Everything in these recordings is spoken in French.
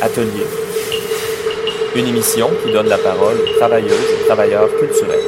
Atelier. Une émission qui donne la parole aux travailleuses et travailleurs culturels.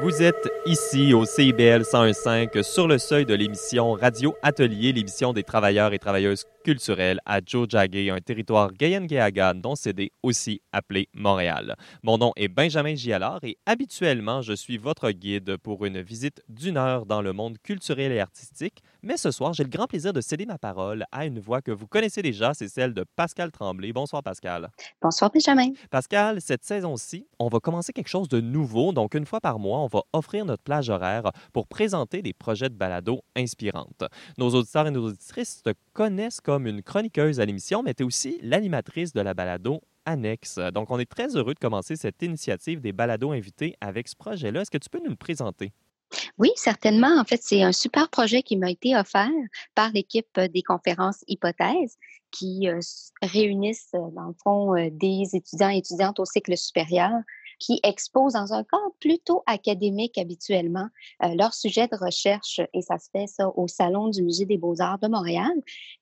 Vous êtes ici au CIBL 101.5 sur le seuil de l'émission Radio Atelier, l'émission des travailleurs et travailleuses culturelles à Jojage, un territoire Gayen-Gayagan dont c'est aussi appelé Montréal. Mon nom est Benjamin Gialard et habituellement, je suis votre guide pour une visite d'une heure dans le monde culturel et artistique. Mais ce soir, j'ai le grand plaisir de céder ma parole à une voix que vous connaissez déjà, c'est celle de Pascal Tremblay. Bonsoir Pascal. Bonsoir Benjamin. Pascal, cette saison-ci, on va commencer quelque chose de nouveau. Donc, une fois par mois, on va offrir notre plage horaire pour présenter des projets de balado inspirantes. Nos auditeurs et nos auditrices te connaissent comme une chroniqueuse à l'émission, mais tu es aussi l'animatrice de la balado Annexe. Donc, on est très heureux de commencer cette initiative des balados invités avec ce projet-là. Est-ce que tu peux nous le présenter? Oui, certainement. En fait, c'est un super projet qui m'a été offert par l'équipe des conférences hypothèses qui euh, réunissent, euh, dans le fond, euh, des étudiants et étudiantes au cycle supérieur qui exposent dans un cadre plutôt académique habituellement euh, leur sujet de recherche et ça se fait ça au Salon du Musée des beaux-arts de Montréal.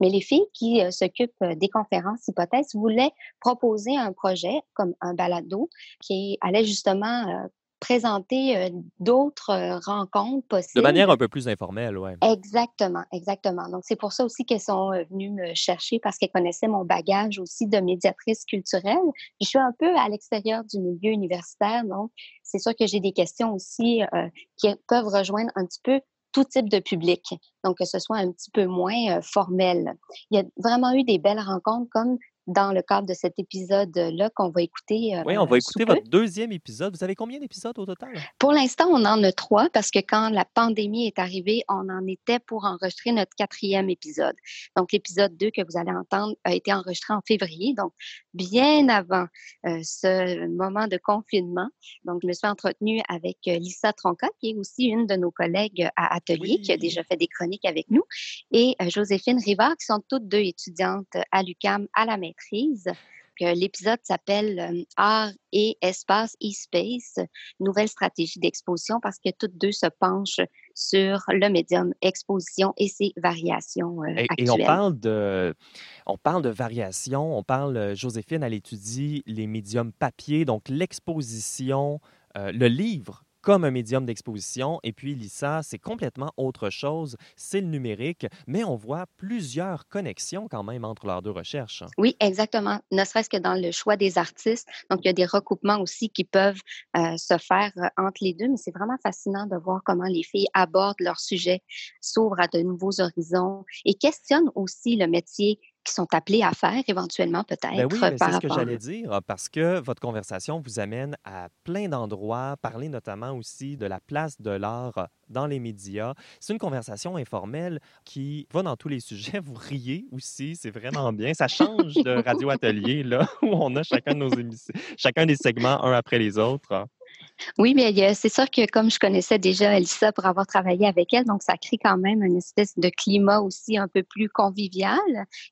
Mais les filles qui euh, s'occupent euh, des conférences hypothèses voulaient proposer un projet comme un balado qui allait justement présenter euh, d'autres euh, rencontres possibles. De manière un peu plus informelle, oui. Exactement, exactement. Donc, c'est pour ça aussi qu'elles sont euh, venues me chercher parce qu'elles connaissaient mon bagage aussi de médiatrice culturelle. je suis un peu à l'extérieur du milieu universitaire, donc c'est sûr que j'ai des questions aussi qui peuvent rejoindre un petit peu tout type de public, donc que ce soit un petit peu moins formel. Il y a vraiment eu des belles rencontres comme dans le cadre de cet épisode-là qu'on va écouter. Euh, oui, on va écouter votre deuxième épisode. Vous avez combien d'épisodes au total? Pour l'instant, on en a trois parce que quand la pandémie est arrivée, on en était pour enregistrer notre quatrième épisode. Donc, l'épisode 2 que vous allez entendre a été enregistré en février, donc bien avant euh, ce moment de confinement. Donc, je me suis entretenue avec euh, Lisa Tronca, qui est aussi une de nos collègues à Atelier, qui a déjà fait des chroniques avec nous, et Joséphine Rivard, qui sont toutes deux étudiantes à l'UCAM à la maîtrise L'épisode s'appelle euh, Art et espace e-space, nouvelle stratégie d'exposition parce que toutes deux se penchent sur le médium exposition et ses variations euh, actuelles. Et on parle de, on parle de variations. On parle, euh, Joséphine, elle étudie les médiums papier, donc l'exposition, le livre comme un médium d'exposition. Et puis, Lisa, c'est complètement autre chose. C'est le numérique, mais on voit plusieurs connexions quand même entre leurs deux recherches. Oui, exactement. Ne serait-ce que dans le choix des artistes. Donc, il y a des recoupements aussi qui peuvent euh, se faire euh, entre les deux, mais c'est vraiment fascinant de voir comment les filles abordent leur sujet, s'ouvrent à de nouveaux horizons et questionnent aussi le métier qui sont appelés à faire éventuellement peut-être. Ben oui, c'est ce que j'allais dire, parce que votre conversation vous amène à plein d'endroits, parler notamment aussi de la place de l'art dans les médias. C'est une conversation informelle qui va dans tous les sujets. Vous riez aussi, c'est vraiment bien. Ça change de Radio Atelier, là, où on a chacun de nos émissions, chacun des segments un après les autres. Oui, mais c'est sûr que comme je connaissais déjà Elissa pour avoir travaillé avec elle, donc ça crée quand même une espèce de climat aussi un peu plus convivial.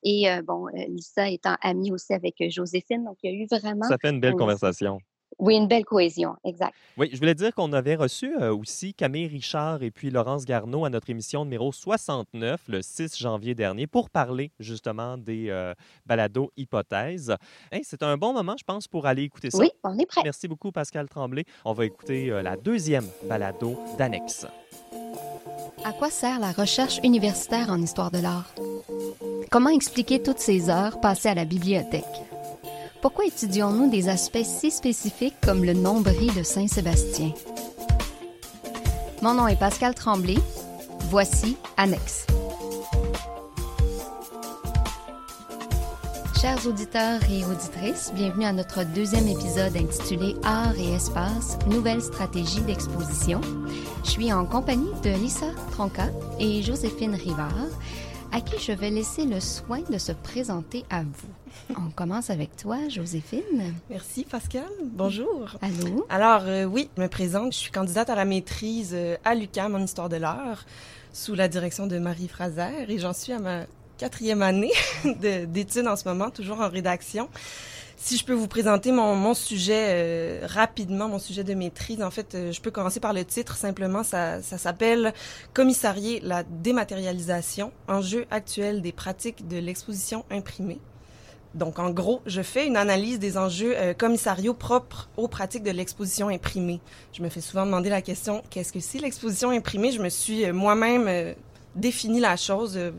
Et euh, bon, Elissa étant amie aussi avec euh, Joséphine, donc il y a eu vraiment... Ça fait une belle conversation. Oui, une belle cohésion, exact. Oui, je voulais dire qu'on avait reçu euh, aussi Camille Richard et puis Laurence Garneau à notre émission numéro 69 le 6 janvier dernier pour parler justement des euh, balados hypothèses. C'est un bon moment, je pense, pour aller écouter ça. Oui, on est prêt. Merci beaucoup, Pascal Tremblay. On va écouter euh, la deuxième balado d'Annexe. À quoi sert la recherche universitaire en histoire de l'art? Comment expliquer toutes ces heures passées à la bibliothèque? Pourquoi étudions-nous des aspects si spécifiques comme le nombril de Saint-Sébastien? Mon nom est Pascal Tremblay. Voici Annexe. Chers auditeurs et auditrices, bienvenue à notre deuxième épisode intitulé Art et espace, nouvelle stratégie d'exposition. Je suis en compagnie de Lisa Tronca et Joséphine Rivard, à qui je vais laisser le soin de se présenter à vous. On commence avec toi, Joséphine. Merci, Pascal. Bonjour. Allô? Alors, euh, oui, je me présente. Je suis candidate à la maîtrise euh, à l'UQAM en histoire de l'art sous la direction de Marie Fraser et j'en suis à ma quatrième année d'études en ce moment, toujours en rédaction. Si je peux vous présenter mon, mon sujet euh, rapidement, mon sujet de maîtrise, en fait, euh, je peux commencer par le titre simplement. Ça, ça s'appelle Commissarier la dématérialisation, enjeu actuel des pratiques de l'exposition imprimée. Donc, en gros, je fais une analyse des enjeux euh, commissariaux propres aux pratiques de l'exposition imprimée. Je me fais souvent demander la question, qu'est-ce que c'est l'exposition imprimée? Je me suis euh, moi-même euh, défini la chose euh,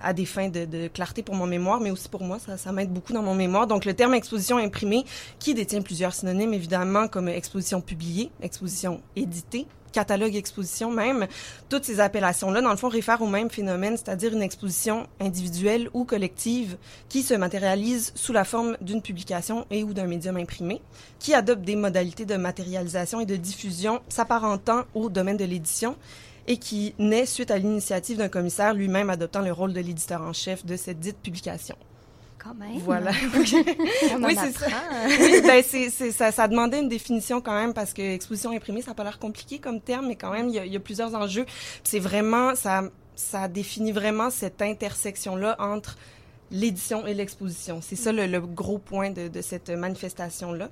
à des fins de, clarté pour mon mémoire, mais aussi pour moi, ça, ça m'aide beaucoup dans mon mémoire. Donc, le terme exposition imprimée, qui détient plusieurs synonymes, évidemment, comme exposition publiée, exposition éditée, catalogue exposition même, toutes ces appellations-là, dans le fond, réfèrent au même phénomène, c'est-à-dire une exposition individuelle ou collective qui se matérialise sous la forme d'une publication et ou d'un médium imprimé, qui adopte des modalités de matérialisation et de diffusion s'apparentant au domaine de l'édition et qui naît suite à l'initiative d'un commissaire lui-même adoptant le rôle de l'éditeur en chef de cette dite publication. Quand même. Voilà. On oui, c'est ça. Oui, ben, ça, ça demandait une définition quand même parce que exposition imprimée, ça n'a pas l'air compliqué comme terme, mais quand même, il y a, il y a plusieurs enjeux. C'est vraiment, ça, ça définit vraiment cette intersection-là entre l'édition et l'exposition. C'est ça le, le gros point de, de cette manifestation-là.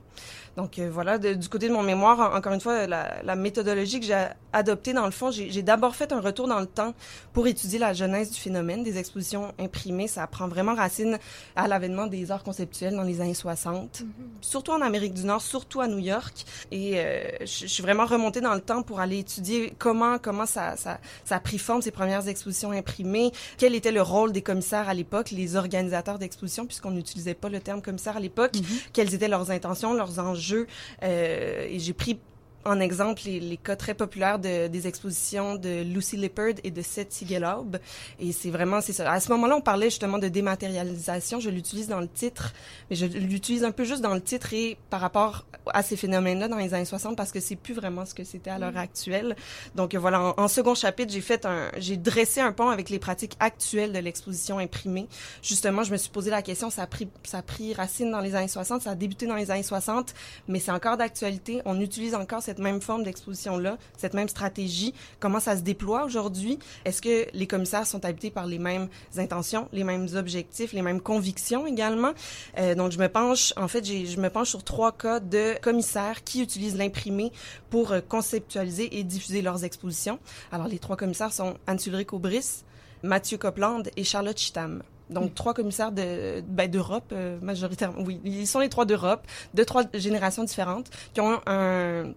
Donc euh, voilà, de- du côté de mon mémoire, en- encore une fois, la, la méthodologie que j'ai adoptée, dans le fond, j'ai d'abord fait un retour dans le temps pour étudier la genèse du phénomène des expositions imprimées. Ça prend vraiment racine à l'avènement des arts conceptuels dans les années 60, surtout en Amérique du Nord, surtout à New York. Et euh, je suis vraiment remontée dans le temps pour aller étudier comment comment ça, ça, ça a pris forme, ces premières expositions imprimées, quel était le rôle des commissaires à l'époque, les organisateurs d'expositions, puisqu'on n'utilisait pas le terme commissaire à l'époque, quelles étaient leurs intentions, leurs enjeux. Euh, et j'ai pris en exemple les, les cas très populaires de, des expositions de Lucy Lippard et de Seth Siegelhaub. Et c'est vraiment, c'est ça. À ce moment-là, on parlait justement de dématérialisation. Je l'utilise dans le titre, mais je l'utilise un peu juste dans le titre et par rapport à ces phénomènes-là dans les années 60 parce que c'est plus vraiment ce que c'était à l'heure actuelle. Donc voilà, en, en second chapitre, j'ai fait un, j'ai dressé un pont avec les pratiques actuelles de l'exposition imprimée. Justement, je me suis posé la question, ça a pris, ça a pris racine dans les années 60, ça a débuté dans les années 60, mais c'est encore d'actualité. On utilise encore cette même forme d'exposition-là, cette même stratégie? Comment ça se déploie aujourd'hui? Est-ce que les commissaires sont habités par les mêmes intentions, les mêmes objectifs, les mêmes convictions également? Euh, donc, je me penche, en fait, je me penche sur trois cas de commissaires qui utilisent l'imprimé pour euh, conceptualiser et diffuser leurs expositions. Alors, les trois commissaires sont Anne-Sulric Aubris, Mathieu Copland et Charlotte Chittam. Donc, trois commissaires de, ben, d'Europe, euh, majoritairement. Oui, ils sont les trois d'Europe, de trois générations différentes, qui ont un,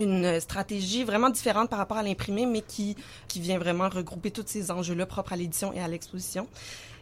une stratégie vraiment différente par rapport à l'imprimé, mais qui, qui vient vraiment regrouper tous ces enjeux-là propres à l'édition et à l'exposition.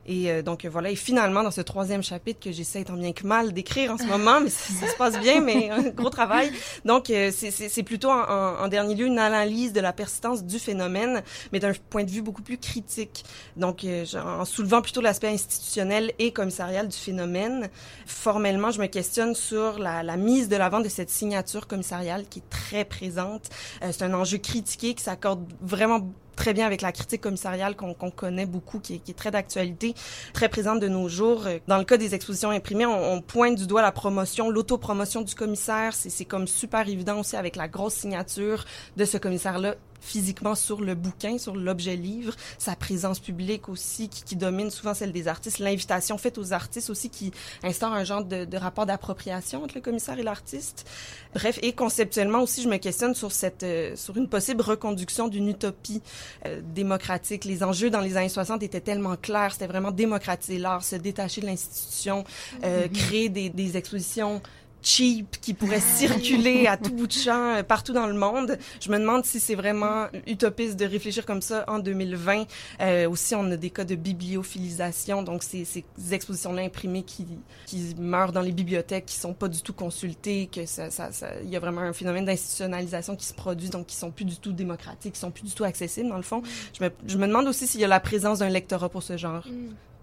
Et euh, donc euh, voilà, et finalement dans ce troisième chapitre que j'essaie tant bien que mal d'écrire en ce moment, mais ça, se passe bien, mais un gros travail. Donc euh, c'est- plutôt en, en- dernier lieu une analyse de la persistance du phénomène, mais d'un point de vue beaucoup plus critique. Donc en soulevant plutôt l'aspect institutionnel et commissarial du phénomène, formellement je me questionne sur la, la mise de l'avant de cette signature commissariale qui est très présente. C'est un enjeu critiqué qui s'accorde vraiment très bien avec la critique commissariale qu'on connaît beaucoup, qui est, qui est très d'actualité, très présente de nos jours. Euh, Dans le cas des expositions imprimées, on, on pointe du doigt la promotion, l'autopromotion du commissaire. C'est comme super évident aussi avec la grosse signature de ce commissaire-là physiquement sur le bouquin, sur l'objet livre, sa présence publique aussi qui, qui domine souvent celle des artistes, l'invitation faite aux artistes aussi qui instaure un genre de, de rapport d'appropriation entre le commissaire et l'artiste. Bref, et conceptuellement aussi, je me questionne sur cette, euh, sur une possible reconduction d'une utopie euh, démocratique. Les enjeux dans les années 60 étaient tellement clairs, c'était vraiment démocratiser l'art, se détacher de l'institution, euh, créer des, des expositions cheap qui pourraient circuler à tout bout de champ euh, partout dans le monde. Je me demande si c'est vraiment utopiste de réfléchir comme ça en 2020. Euh, aussi, on a des cas de bibliophilisation, donc c'est ces expositions-là imprimées qui, qui meurent dans les bibliothèques, qui sont pas du tout consultées, que ça, ça, ça, il y a vraiment un phénomène d'institutionnalisation qui se produit, donc qui sont plus du tout démocratiques, qui sont plus du tout accessibles dans le fond. Je me, je me demande aussi s'il y a la présence d'un lectorat pour ce genre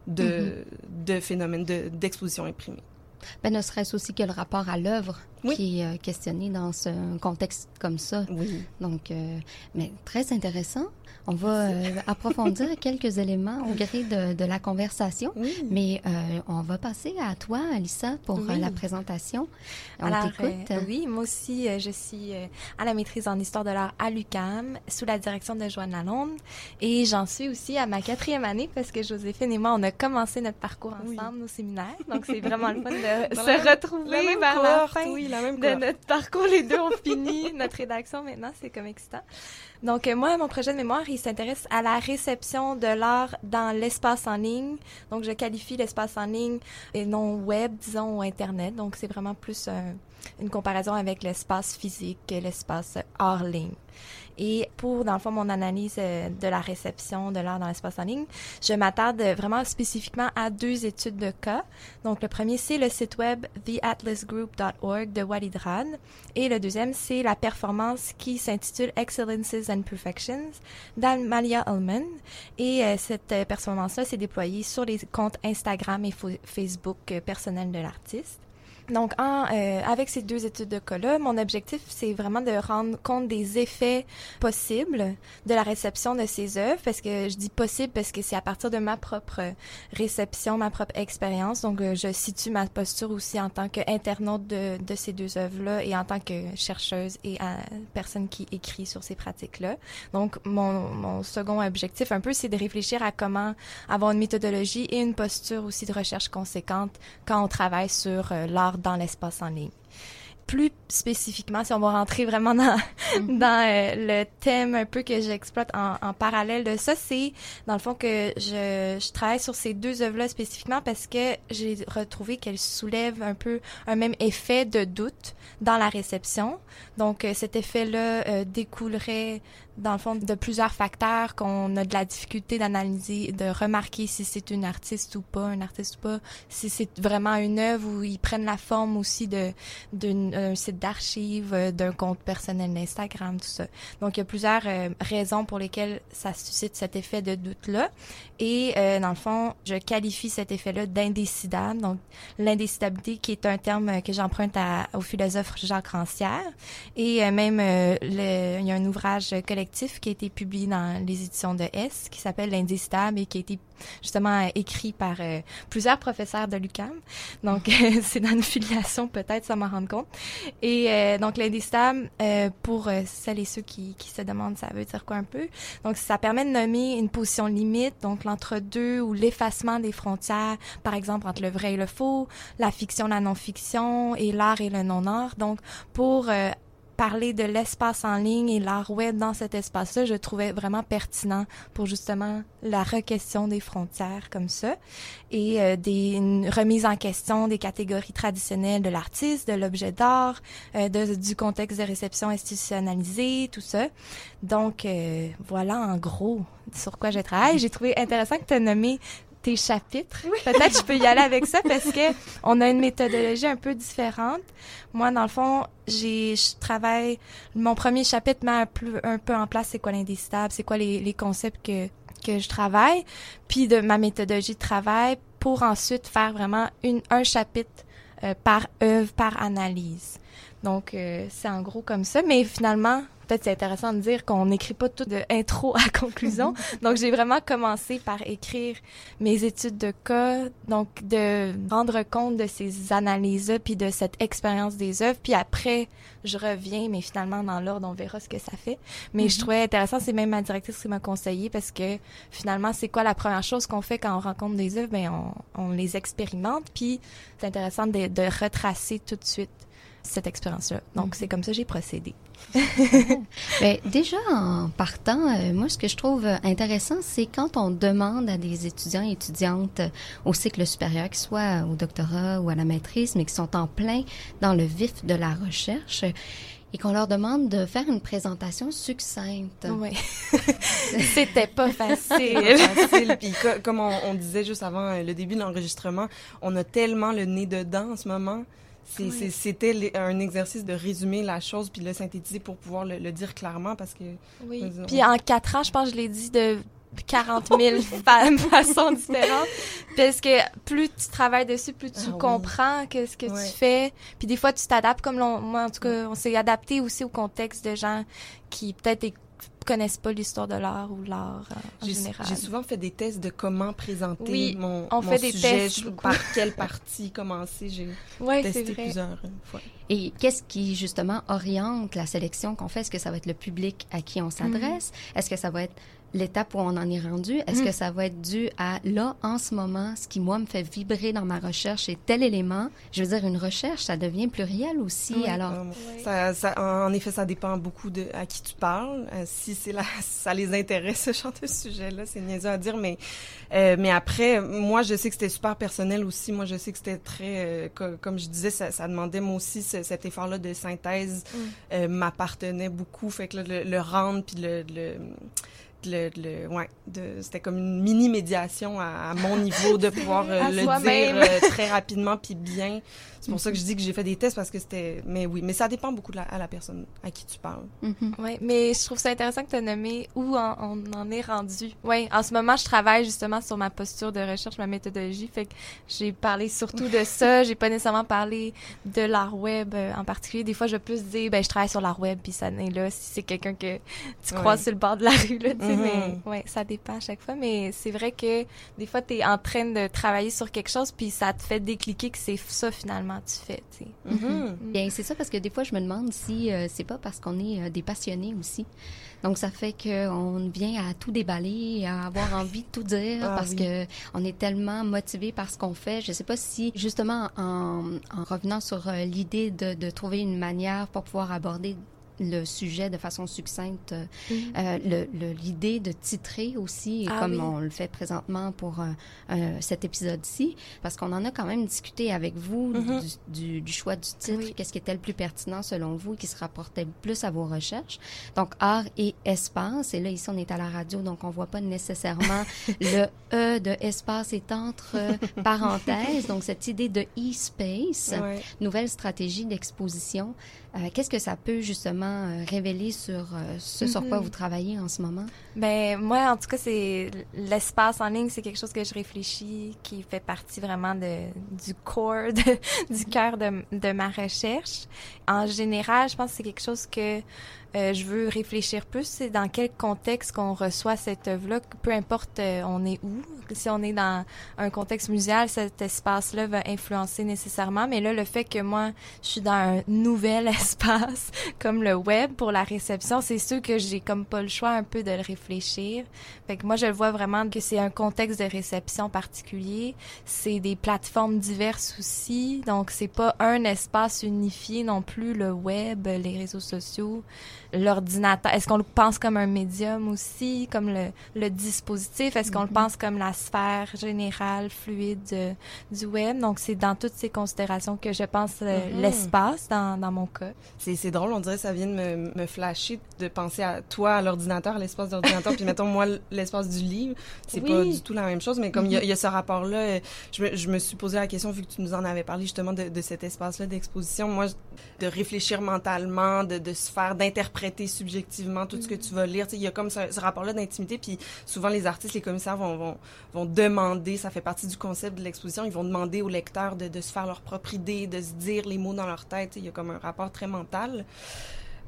de, de phénomène de- d'exposition imprimée. Ben, ne serait-ce aussi que le rapport à l'œuvre qui est euh, questionné dans ce contexte comme ça. Oui. Donc, euh, mais très intéressant. On va euh, approfondir quelques éléments au gré de, de la conversation, Oui. mais euh, on va passer à toi, Alissa, pour euh, Oui. la présentation. On Alors, t'écoute. euh, oui, moi aussi, euh, je suis euh, à la maîtrise en histoire de l'art à l'UCAM, sous la direction de Joanne Lalonde. Et j'en suis aussi à ma quatrième année parce que Joséphine et moi, on a commencé notre parcours Oui. ensemble au séminaire. Donc, c'est vraiment le fun de se retrouver La vers la fin oui, la de notre parcours. Les deux ont fini notre rédaction maintenant, c'est comme excitant. Donc, euh, moi, mon projet de mémoire, il s'intéresse à la réception de l'art dans l'espace en ligne. Donc, je qualifie l'espace en ligne et non web, disons, ou Internet. Donc, c'est vraiment plus euh, une comparaison avec l'espace physique et l'espace hors ligne. Et pour, dans le fond, mon analyse euh, de la réception de l'art dans l'espace en ligne, je m'attarde vraiment spécifiquement à deux études de cas. Donc, le premier, c'est le site web theatlasgroup.org de Walid Rad. Et le deuxième, c'est la performance qui s'intitule Excellences and Perfections d'Amalia Ullman. Et euh, cette euh, performance-là s'est déployée sur les comptes Instagram et Facebook personnels de l'artiste. Donc, en, euh, avec ces deux études de cas-là, mon objectif, c'est vraiment de rendre compte des effets possibles de la réception de ces œuvres, parce que je dis possible parce que c'est à partir de ma propre réception, ma propre expérience. Donc, euh, je situe ma posture aussi en tant qu'internaute de, de ces deux œuvres-là et en tant que chercheuse et euh, personne qui écrit sur ces pratiques-là. Donc, mon, mon second objectif, un peu, c'est de réfléchir à comment avoir une méthodologie et une posture aussi de recherche conséquente quand on travaille sur euh, l'art dans l'espace en ligne. Plus spécifiquement, si on va rentrer vraiment dans, dans euh, le thème un peu que j'exploite en, en parallèle de ça, c'est dans le fond que je, je travaille sur ces deux œuvres-là spécifiquement parce que j'ai retrouvé qu'elles soulèvent un peu un même effet de doute dans la réception. Donc euh, cet effet-là euh, découlerait dans le fond de plusieurs facteurs qu'on a de la difficulté d'analyser, de remarquer si c'est une artiste ou pas, un artiste ou pas, si c'est vraiment une œuvre où ils prennent la forme aussi de d'un site d'archives, euh, d'un compte personnel d'Instagram, tout ça. Donc il y a plusieurs euh, raisons pour lesquelles ça suscite cet effet de doute-là. Et euh, dans le fond, je qualifie cet effet-là d'indécidable. Donc l'indécidabilité qui est un terme euh, que j'emprunte au philosophe Jacques Rancière. Et euh, même, le, il y a un ouvrage collectif qui a été publié dans les éditions de S qui s'appelle L'indécidable et qui a été justement euh, écrit par euh, plusieurs professeurs de l'UQAM. Donc, euh, c'est dans une filiation peut-être, ça m'en rend compte. Et donc, l'indécidable, euh, pour celles et ceux qui, se demandent ça veut dire quoi un peu, donc ça permet de nommer une position limite, donc l'entre-deux ou l'effacement des frontières, par exemple entre le vrai et le faux, la fiction, la non-fiction et l'art et le non-art. Donc, pour parler de l'espace en ligne et l'art web dans cet espace-là, je trouvais vraiment pertinent pour justement la requestion des frontières comme ça et euh, des une remise en question des catégories traditionnelles de l'artiste, de l'objet d'art, euh, de- du contexte de réception institutionnalisé, tout ça. Donc euh, voilà en gros sur quoi je travaille. J'ai trouvé intéressant que tu aies nommé tes chapitres. Peut-être je peux y aller avec ça parce que on a une méthodologie un peu différente. Moi, dans le fond, j'ai, je travaille, mon premier chapitre met un peu, un peu en place c'est quoi l'indécidable, c'est quoi les, les concepts que, que je travaille, puis de ma méthodologie de travail pour ensuite faire vraiment une, un chapitre euh, par œuvre, par analyse. Donc, euh, c'est en gros comme ça. Mais finalement, peut-être c'est intéressant de dire qu'on n'écrit pas tout de intro à conclusion. donc, j'ai vraiment commencé par écrire mes études de cas, donc de rendre compte de ces analyses-là, puis de cette expérience des œuvres. Puis après, je reviens, mais finalement, dans l'ordre, on verra ce que ça fait. Mais je trouvais intéressant, c'est même ma directrice qui m'a conseillé, parce que finalement, c'est quoi la première chose qu'on fait quand on rencontre des œuvres? Ben, on, on les expérimente, puis c'est intéressant de, de retracer tout de suite cette expérience-là. Donc, c'est comme ça que j'ai procédé. Ben, déjà, en partant, euh, moi, ce que je trouve euh, intéressant, c'est quand on demande à des étudiants et étudiantes euh, au cycle supérieur, qu'ils soient au doctorat ou à la maîtrise, mais qui sont en plein dans le vif de la recherche, et qu'on leur demande de faire une présentation succincte. Oui. C'était pas facile. facile. Puis co- comme on, on disait juste avant le début de l'enregistrement, on a tellement le nez dedans en ce moment. Oui. C'était un exercice de résumer la chose puis de le synthétiser pour pouvoir le, le dire clairement parce que Oui. Puis en quatre ans, je pense que je l'ai dit de 40 000 façons différentes. Parce que plus tu travailles dessus, plus tu Ah comprends que ce que Ouais. tu fais. Puis des fois, tu t'adaptes comme l'on- moi, en tout cas, on s'est adapté aussi au contexte de gens qui peut-être connaissent pas l'histoire de l'art ou l'art euh, en général. j'ai souvent fait des tests de comment présenter Oui, mon, on mon fait des sujet, tests je- beaucoup. par quelle partie commencer? J'ai Ouais, testé vrai. plusieurs fois. Et qu'est-ce qui, justement, oriente la sélection qu'on fait? Est-ce que ça va être le public à qui on s'adresse? Est-ce que ça va être l'étape où on en est rendu? Est-ce que ça va être dû à, là, en ce moment, ce qui, moi, me fait vibrer dans ma recherche est tel élément? Je veux dire, une recherche, ça devient pluriel aussi. Oui. Alors, Euh, Ouais. ça, ça- en effet, ça dépend beaucoup de à qui tu parles. Euh, si c'est là, ça les intéresse ce genre de sujet-là, c'est niaiseux à dire, mais euh, mais après, moi, je sais que c'était super personnel aussi. Moi, je sais que c'était très, euh, co- comme je disais, ça, ça demandait moi aussi ce- cet effort-là de synthèse Mm. euh, m'appartenait beaucoup. Fait que là, le, le rendre puis le, le le, le- ouais, de, c'était comme une mini médiation à, à mon niveau de pouvoir euh, le dire euh, très rapidement puis bien. C'est pour ça que je dis que j'ai fait des tests parce que c'était, mais oui, mais ça dépend beaucoup de la, à la personne à qui tu parles. mhm. Oui, mais je trouve ça intéressant que tu as nommé où en- on en est rendu. Oui, en ce moment, je travaille justement sur ma posture de recherche, ma méthodologie. Fait que j'ai parlé surtout de ça. J'ai pas nécessairement parlé de l'art web euh, en particulier. Des fois, je vais plus dire, ben, je travaille sur l'art web, puis ça n'est là si c'est quelqu'un que tu croises Ouais. sur le bord de la rue, là, sais. Mhm. Mais ouais, ça dépend à chaque fois. Mais c'est vrai que des fois, tu es en train de travailler sur quelque chose, puis ça te fait décliquer que c'est ça finalement tu fais, tu sais. Mhm. Bien, c'est ça parce que des fois, je me demande si euh, c'est pas parce qu'on est euh, des passionnés aussi. Donc, ça fait qu'on vient à tout déballer, à avoir envie de tout dire Ah parce oui. que on est tellement motivé par ce qu'on fait. Je sais pas si, justement, en, en revenant sur euh, l'idée de, de trouver une manière pour pouvoir aborder le sujet de façon succincte, euh, euh, le- le- l'idée de titrer aussi, Ah comme oui. on le fait présentement pour euh, euh, cet épisode-ci, parce qu'on en a quand même discuté avec vous Mhm. du, du- du choix du titre, Oui. qu'est-ce qui était le plus pertinent selon vous et qui se rapportait le plus à vos recherches. Donc, art et espace. Et là, ici, on est à la radio, donc on voit pas nécessairement le E de espace est entre euh, parenthèses. Donc, cette idée de e-space, Ouais. nouvelle stratégie d'exposition, euh, qu'est-ce que ça peut justement euh, révéler sur euh, ce sur quoi Mhm. vous travaillez en ce moment? Ben moi en tout cas c'est l'espace en ligne c'est quelque chose que je réfléchis qui fait partie vraiment de du core de- du cœur de, de ma recherche. En général, je pense que c'est quelque chose que euh, je veux réfléchir plus, c'est dans quel contexte qu'on reçoit cette œuvre-là, peu importe euh, on est où. Si on est dans un contexte muséal, cet espace-là va influencer nécessairement. Mais là, le fait que moi, je suis dans un nouvel espace comme le web pour la réception, c'est sûr que j'ai comme pas le choix un peu de le réfléchir. Fait que moi, je le vois vraiment que c'est un contexte de réception particulier. C'est des plateformes diverses aussi. Donc, c'est pas un espace unifié non plus, le web, les réseaux sociaux, l'ordinateur. Est-ce qu'on le pense comme un médium aussi, comme le, le dispositif? Est-ce qu'on le pense comme la sphère générale, fluide euh, du web? Donc, c'est dans toutes ces considérations que je pense euh, Mhm. l'espace dans, dans mon cas. C'est, c'est drôle, on dirait que ça vient de me, me flasher de penser à toi, à l'ordinateur, à l'espace d'ordinateur, puis mettons moi, l'espace du livre. C'est Oui. pas du tout la même chose, mais comme il y a- il y, a ce rapport-là, euh, je me, je me suis posé la question, vu que tu nous en avais parlé justement de, de cet espace-là d'exposition, moi, de réfléchir mentalement, de, de se faire, d'interpréter subjectivement tout ce que tu vas lire. Il y a comme ce, ce rapport-là d'intimité, puis souvent les artistes, les commissaires vont, vont, vont demander, ça fait partie du concept de l'exposition, ils vont demander aux lecteurs de, de se faire leur propre idée, de se dire les mots dans leur tête. Tu sais, Il y a comme un rapport très mental.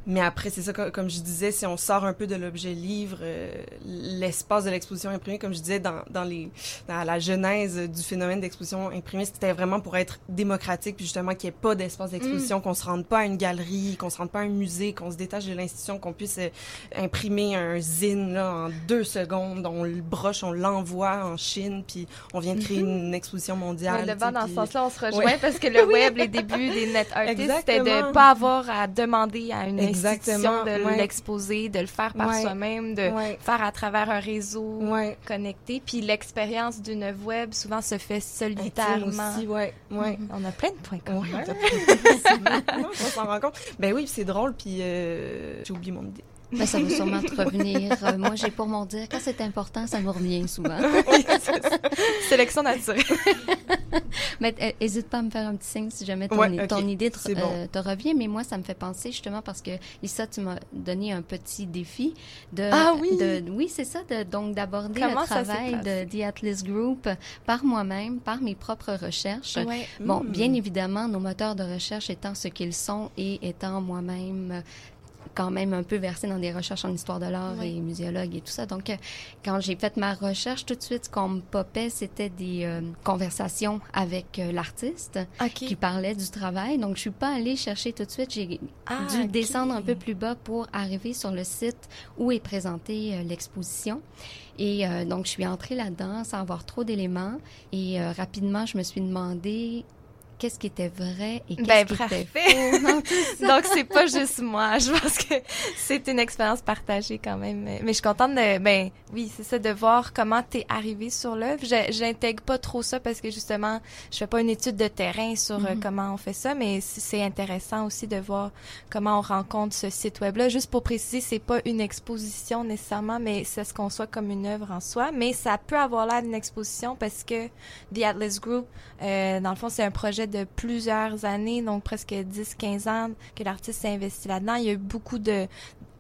Mais après, c'est ça, co- comme je disais, si on sort un peu de l'objet livre, euh, l'espace de l'exposition imprimée, comme je disais, dans, dans, les, dans la genèse du phénomène d'exposition imprimée, c'était vraiment pour être démocratique, puis justement qu'il n'y ait pas d'espace d'exposition, qu'on se rende pas à une galerie, qu'on se rende pas à un musée, qu'on se détache de l'institution, qu'on puisse euh, imprimer un zine là, en deux secondes, on le broche, on l'envoie en Chine, puis on vient de créer une exposition mondiale. Ouais, le vent, dans ce sens-là, on se rejoint Ouais. parce que le web, les débuts des net artists, c'était de pas avoir à demander à une Exactement, institution de ouais. l'exposer, de le faire par Ouais. soi-même, de Ouais. faire à travers un réseau connecté. Puis l'expérience d'une œuvre web, souvent, se fait solitairement. aussi, ouais, ouais. On a plein de points communs. on s'en rend compte. Ben oui, c'est drôle, puis euh, j'ai oublié mon idée. Mais ça va sûrement te revenir. Euh, moi, j'ai pour m'en dire, quand c'est important, ça me revient souvent. Sélection naturelle. Mais n'hésite pas à me faire un petit signe si jamais ton, ton idée te, revient. Mais moi, ça me fait penser justement parce que, Lisa, tu m'as donné un petit défi de... Ah oui? De, oui, c'est ça. De, donc, d'aborder le travail de The Atlas Group par moi-même, par mes propres recherches. Bon, bien hmm. évidemment, nos moteurs de recherche étant ce qu'ils sont et étant moi-même quand même un peu versée dans des recherches en histoire de l'art et muséologue et tout ça. Donc, euh, quand j'ai fait ma recherche, tout de suite, ce qu'on me popait, c'était des euh, conversations avec euh, l'artiste qui parlait du travail. Donc, je suis pas allée chercher tout de suite. J'ai ah, dû descendre un peu plus bas pour arriver sur le site où est présentée l'exposition. Et donc, je suis entrée là-dedans sans avoir trop d'éléments. Et rapidement, je me suis demandé qu'est-ce qui était vrai et ben, qu'est-ce qui était faux? Donc c'est pas juste moi. Je pense que c'est une expérience partagée quand même. Mais je suis contente de, ben oui, c'est ça, de voir comment t'es arrivé sur l'œuvre. J'intègre pas trop ça parce que justement, je fais pas une étude de terrain sur euh, mm-hmm. comment on fait ça, mais c'est intéressant aussi de voir comment on rencontre ce site web-là. Juste pour préciser, c'est pas une exposition nécessairement, mais ça se conçoit comme une œuvre en soi. Mais ça peut avoir l'air d'une exposition parce que The Atlas Group, euh, dans le fond, c'est un projet de plusieurs années, donc presque 10-15 ans que l'artiste s'est investi là-dedans. Il y a eu beaucoup de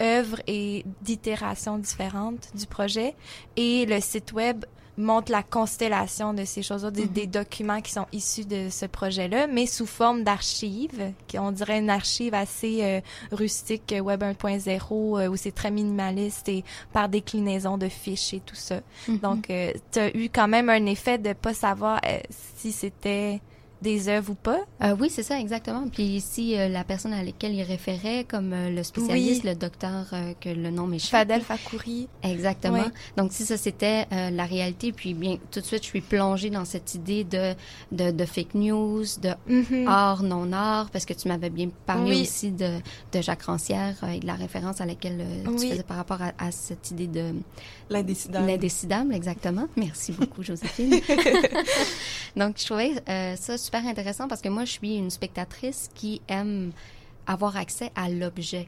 œuvres et d'itérations différentes du projet. Et le site web montre la constellation de ces choses-là, des, mhm. documents qui sont issus de ce projet-là, mais sous forme d'archives, on dirait une archive assez euh, rustique, Web 1.0, euh, où c'est très minimaliste et par déclinaison de fiches et tout ça. Mhm. Donc, euh, tu as eu quand même un effet de pas savoir si c'était des œuvres ou pas? Euh, oui, c'est ça, exactement. Puis ici, euh, la personne à laquelle il référait, comme euh, le spécialiste, le docteur, que le nom m'échappe. Fadel Fakouri. Exactement. Donc, si ça, c'était la réalité, puis bien, tout de suite, je suis plongée dans cette idée de, de, de fake news, de mm-hmm. art, non-art, parce que tu m'avais bien parlé aussi de, de Jacques Rancière et de la référence à laquelle tu faisais par rapport à, à cette idée de... L'indécidable. L'indécidable, exactement. Merci beaucoup, Joséphine. Donc, je trouvais ça super super intéressant parce que moi, je suis une spectatrice qui aime avoir accès à l'objet.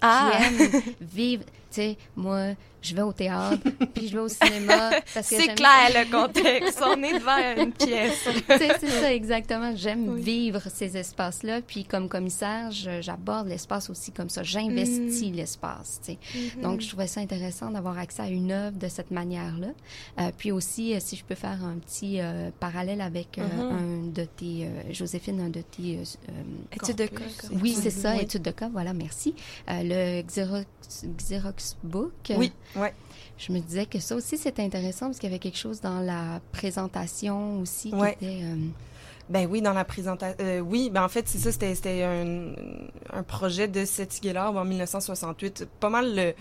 Ah. Qui aime vivre. Tu sais, moi, je vais au théâtre, puis je vais au cinéma. C'est clair le contexte. On est devant une pièce. c'est ça, exactement. J'aime vivre ces espaces-là. Puis comme commissaire, j'aborde l'espace aussi comme ça. J'investis mm. l'espace. Mm-hmm. Donc, je trouvais ça intéressant d'avoir accès à une œuvre de cette manière-là. Euh, puis aussi, euh, si je peux faire un petit euh, parallèle avec mm-hmm. un de tes, Joséphine, un de tes... études de cas. Oui, c'est ça, études de cas. Voilà, merci. le Xerox, Xerox Oui. Ouais. Je me disais que ça aussi, c'était intéressant parce qu'il y avait quelque chose dans la présentation aussi qui était... Euh, ben oui, dans la présentation. Euh, oui, ben en fait, c'est ça, c'était un, un, projet de Seth Gellard en 1968. Pas mal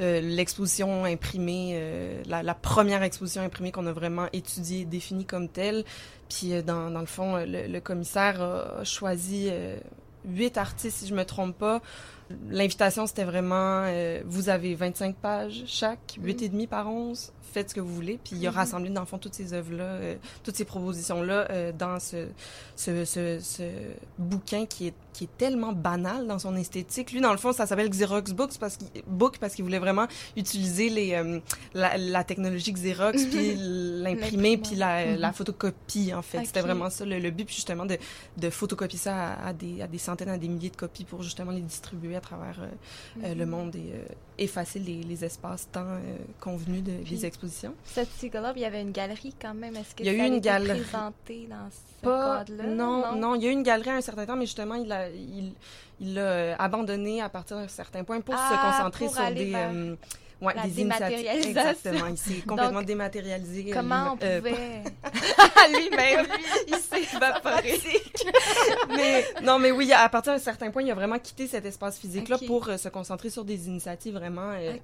euh, l'exposition imprimée, la, la, première exposition imprimée qu'on a vraiment étudiée, définie comme telle. Puis dans, dans le fond, le, le commissaire a choisi huit artistes, si je me trompe pas, L'invitation, c'était vraiment, euh, vous avez 25 pages chaque, 8 et demi par 11, faites ce que vous voulez. Puis il a mhm. rassemblé, dans le fond, toutes ces œuvres-là, euh, toutes ces propositions-là euh, dans ce, ce, ce, ce, bouquin qui est, qui est tellement banal dans son esthétique. Lui, dans le fond, ça s'appelle Xerox Books parce qu'il, Book parce qu'il voulait vraiment utiliser les, la, la, technologie Xerox, mhm. puis l'imprimer, puis la, la, photocopie, en fait. C'était vraiment ça le, but, puis justement, de, de photocopier ça à, à, des, à des centaines, à des milliers de copies pour justement les distribuer à travers euh, euh, le monde et euh, effacer les, les espaces-temps convenus de, des expositions. Cette là il y avait une galerie quand même. Est-ce que il y a eu une galerie présentée dans ce cadre-là? Non, non, il y a eu une galerie à un certain temps, mais justement, il l'a il, il abandonné à partir d'un certain point pour se ah, concentrer sur des... Ouais, la des dématérialisation. Exactement, il s'est complètement dématérialisé. Comment on euh, pouvait... Lui-même, lui, il s'est évaporé. mais, non, mais oui, à partir d'un certain point, il a vraiment quitté cet espace physique-là pour euh, se concentrer sur des initiatives vraiment euh,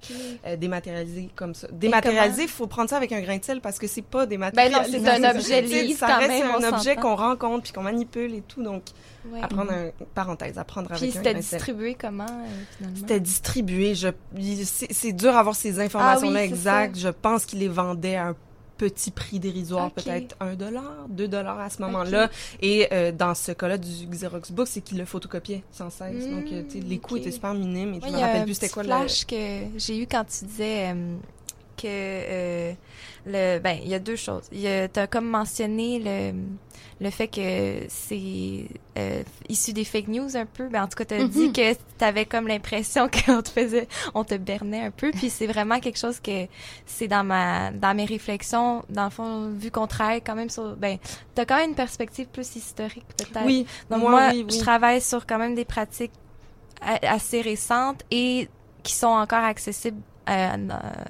euh dématérialisées comme ça. Dématérialisées, il faut prendre ça avec un grain de sel parce que c'est pas dématérialisé. Ben non, c'est un objet libre Ça reste un objet qu'on rencontre puis qu'on manipule et tout, donc... Apprendre un, parenthèse, apprendre Puis avec c'était distribué comment, finalement? C'était distribué. Je, c'est dur d'avoir ces informations-là ah exactes. Je pense qu'il les vendait à un petit prix dérisoire, peut-être un dollar, deux dollars à ce moment-là. Et euh, dans ce cas-là du Xerox Book, c'est qu'il le photocopiait sans cesse. Donc, euh, les coûts étaient super minimes. Et je me rappelle plus c'était quoi le flash que j'ai eu quand tu disais que le ben il y a deux choses. Tu as comme mentionné le le fait que c'est euh, issu des fake news un peu. Ben, en tout cas, tu as dit mhm. que tu avais comme l'impression qu'on te faisait, on te bernait un peu. Puis c'est vraiment quelque chose que c'est dans ma, dans mes réflexions, dans le fond, vu qu'on travaille quand même sur, ben, tu as quand même une perspective plus historique peut-être. Oui. Donc moi, je travaille sur quand même des pratiques assez récentes et qui sont encore accessibles euh,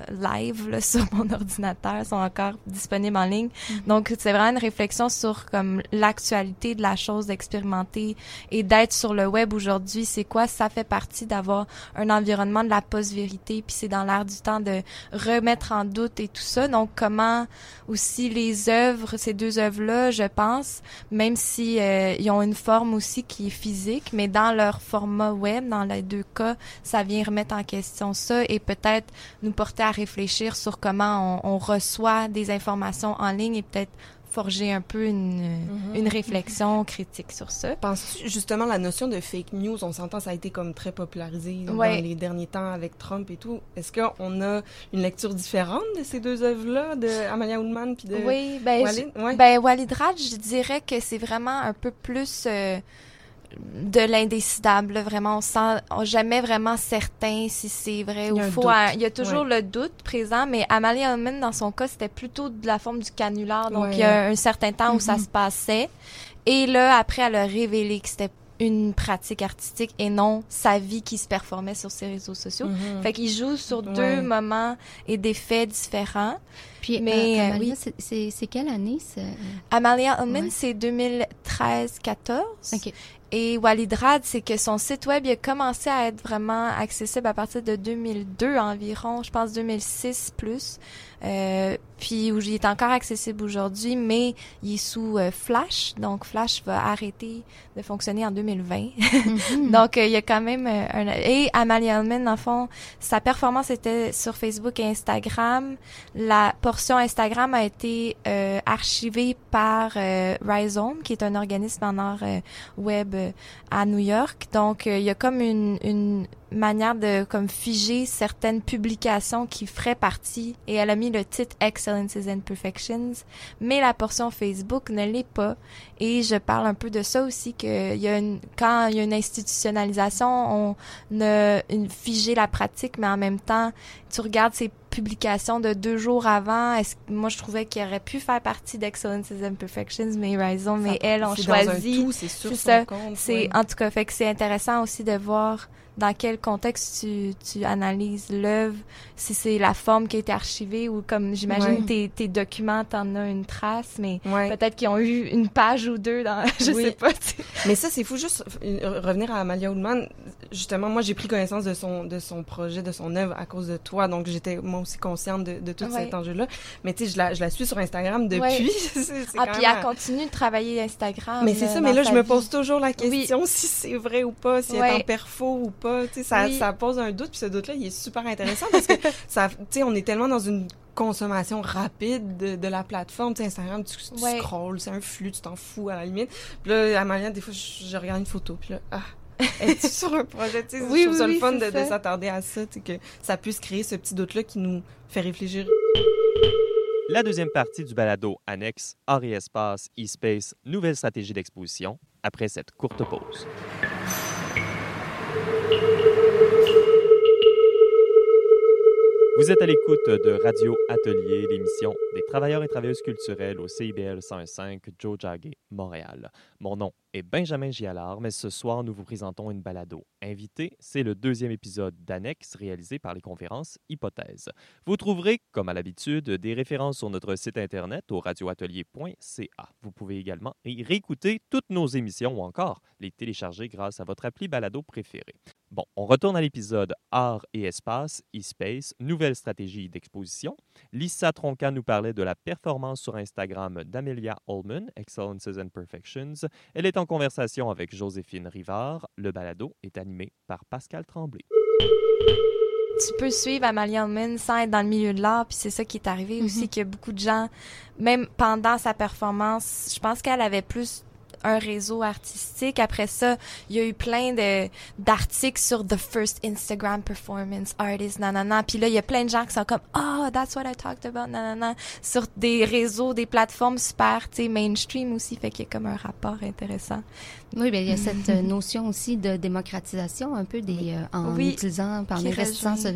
live sur mon ordinateur sont encore disponibles en ligne. Mm-hmm. Donc c'est vraiment une réflexion sur comme l'actualité de la chose, d'expérimenter et d'être sur le web aujourd'hui. C'est quoi? Ça fait partie d'avoir un environnement de la post-vérité. Puis c'est dans l'air du temps de remettre en doute et tout ça. Donc comment aussi les œuvres, ces deux œuvres-là, je pense, même si euh, ils ont une forme aussi qui est physique, mais dans leur format web, dans les deux cas, ça vient remettre en question ça et peut-être nous porter à réfléchir sur comment on, reçoit des informations en ligne et peut-être forger un peu une, mhm. une réflexion critique sur ça. Penses-tu justement la notion de fake news, on s'entend, ça a été comme très popularisé dans les derniers temps avec Trump et tout. Est-ce qu'on a une lecture différente de ces deux œuvres-là, de Amalia Oudman puis de oui, ben, Walid? Ben, Walid Raj, je dirais que c'est vraiment un peu plus... Euh, de l'indécidable. Vraiment, on sent jamais vraiment certain si c'est vrai ou faux. Il y a toujours le doute présent, mais Amalie Hellman, dans son cas, c'était plutôt de la forme du canular. Donc, il y a un certain temps où ça mm-hmm. se passait. Et là, après, elle a révélé que c'était une pratique artistique et non sa vie qui se performait sur ses réseaux sociaux. Mm-hmm. Fait qu'il joue sur deux moments et des faits différents. Puis, mais euh, Amalia, oui. c'est quelle année? Amalia Ullman, c'est 2013-14. OK. Et Walidrad, c'est que son site web a commencé à être vraiment accessible à partir de 2002 environ, je pense 2006 plus. Euh, puis où il est encore accessible aujourd'hui, mais il est sous euh, Flash, donc Flash va arrêter de fonctionner en 2020. Mhm. donc euh, il y a quand même un et Amalia Hellman, en fond, sa performance était sur Facebook et Instagram. La portion Instagram a été archivée par Rhizome, qui est un organisme en art web à New York. Donc il y a comme une, une manière de comme figer certaines publications qui feraient partie et elle a mis le titre Excellences and Perfections mais la portion Facebook ne l'est pas. Et je parle un peu de ça aussi que il y a une quand il y a une institutionnalisation on a une figé la pratique mais en même temps tu regardes ces publications de deux jours avant est-ce moi je trouvais qu'il aurait pu faire partie d'Excellences and Perfections mais raison mais elles ont choisi c'est ça. c'est en tout cas fait que c'est intéressant aussi de voir dans quel contexte tu, tu analyses l'œuvre, si c'est la forme qui a été archivée ou comme j'imagine tes, tes documents, t'en as une trace, mais peut-être qu'ils ont eu une page ou deux dans, je sais pas. Mais ça, c'est fou. Juste revenir à Amalia Oudman, justement, moi, j'ai pris connaissance de son, de son projet, de son œuvre à cause de toi, donc j'étais moi aussi consciente de, de tout cet enjeu-là. Mais tu sais, je la, je la suis sur Instagram depuis. ah, puis elle continue de travailler Instagram. Mais c'est ça, mais là, je me pose toujours la question si c'est vrai ou pas, si elle est en perfo ou pas ça, ça pose un doute, puis ce doute-là, il est super intéressant parce que ça, tu sais, on est tellement dans une consommation rapide de, la plateforme. Tu sais, Instagram, tu, scrolls, c'est un flux, tu t'en fous à la limite. Puis là, à Marianne, des fois, je, regarde une photo, puis là, ah, es-tu sur un projet? Tu sais, je trouve ça le fun de, de s'attarder à ça, tu sais, que ça puisse créer ce petit doute-là qui nous fait réfléchir. La deuxième partie du balado annexe Art et Espace, e-Space, nouvelle stratégie d'exposition, après cette courte pause. Thank you. Vous êtes à l'écoute de Radio Atelier, l'émission des travailleurs et travailleuses culturelles au CIBL 105 Joe Jagger, Montréal. Mon nom est Benjamin Gialard, mais ce soir, nous vous présentons une balado. Invité, c'est le deuxième épisode d'Annex réalisé par les conférences Hypothèses. Vous trouverez, comme à l'habitude, des références sur notre site internet au radioatelier.ca. Vous pouvez également y réécouter toutes nos émissions ou encore les télécharger grâce à votre appli balado préférée. Bon, on retourne à l'épisode Art et espace, e-space, nouvelle stratégie d'exposition. Lisa Tronca nous parlait de la performance sur Instagram d'Amelia Holman, Excellences and Perfections. Elle est en conversation avec Joséphine Rivard. Le balado est animé par Pascal Tremblay. tu peux suivre Amalie Ullman sans être dans le milieu de l'art, puis c'est ça qui est arrivé aussi, Mhm. que beaucoup de gens, même pendant sa performance, je pense qu'elle avait plus un réseau artistique. Après ça, il y a eu plein de d'articles sur the first Instagram performance artist, nanana. Puis là, il y a plein de gens qui sont comme oh that's what I talked about, nanana, sur des réseaux, des plateformes super, tu sais, mainstream aussi, fait qu'il y a comme un rapport intéressant. Oui, bien, il y a cette euh, notion aussi de démocratisation un peu des, euh, en Oui, utilisant, par investissant ce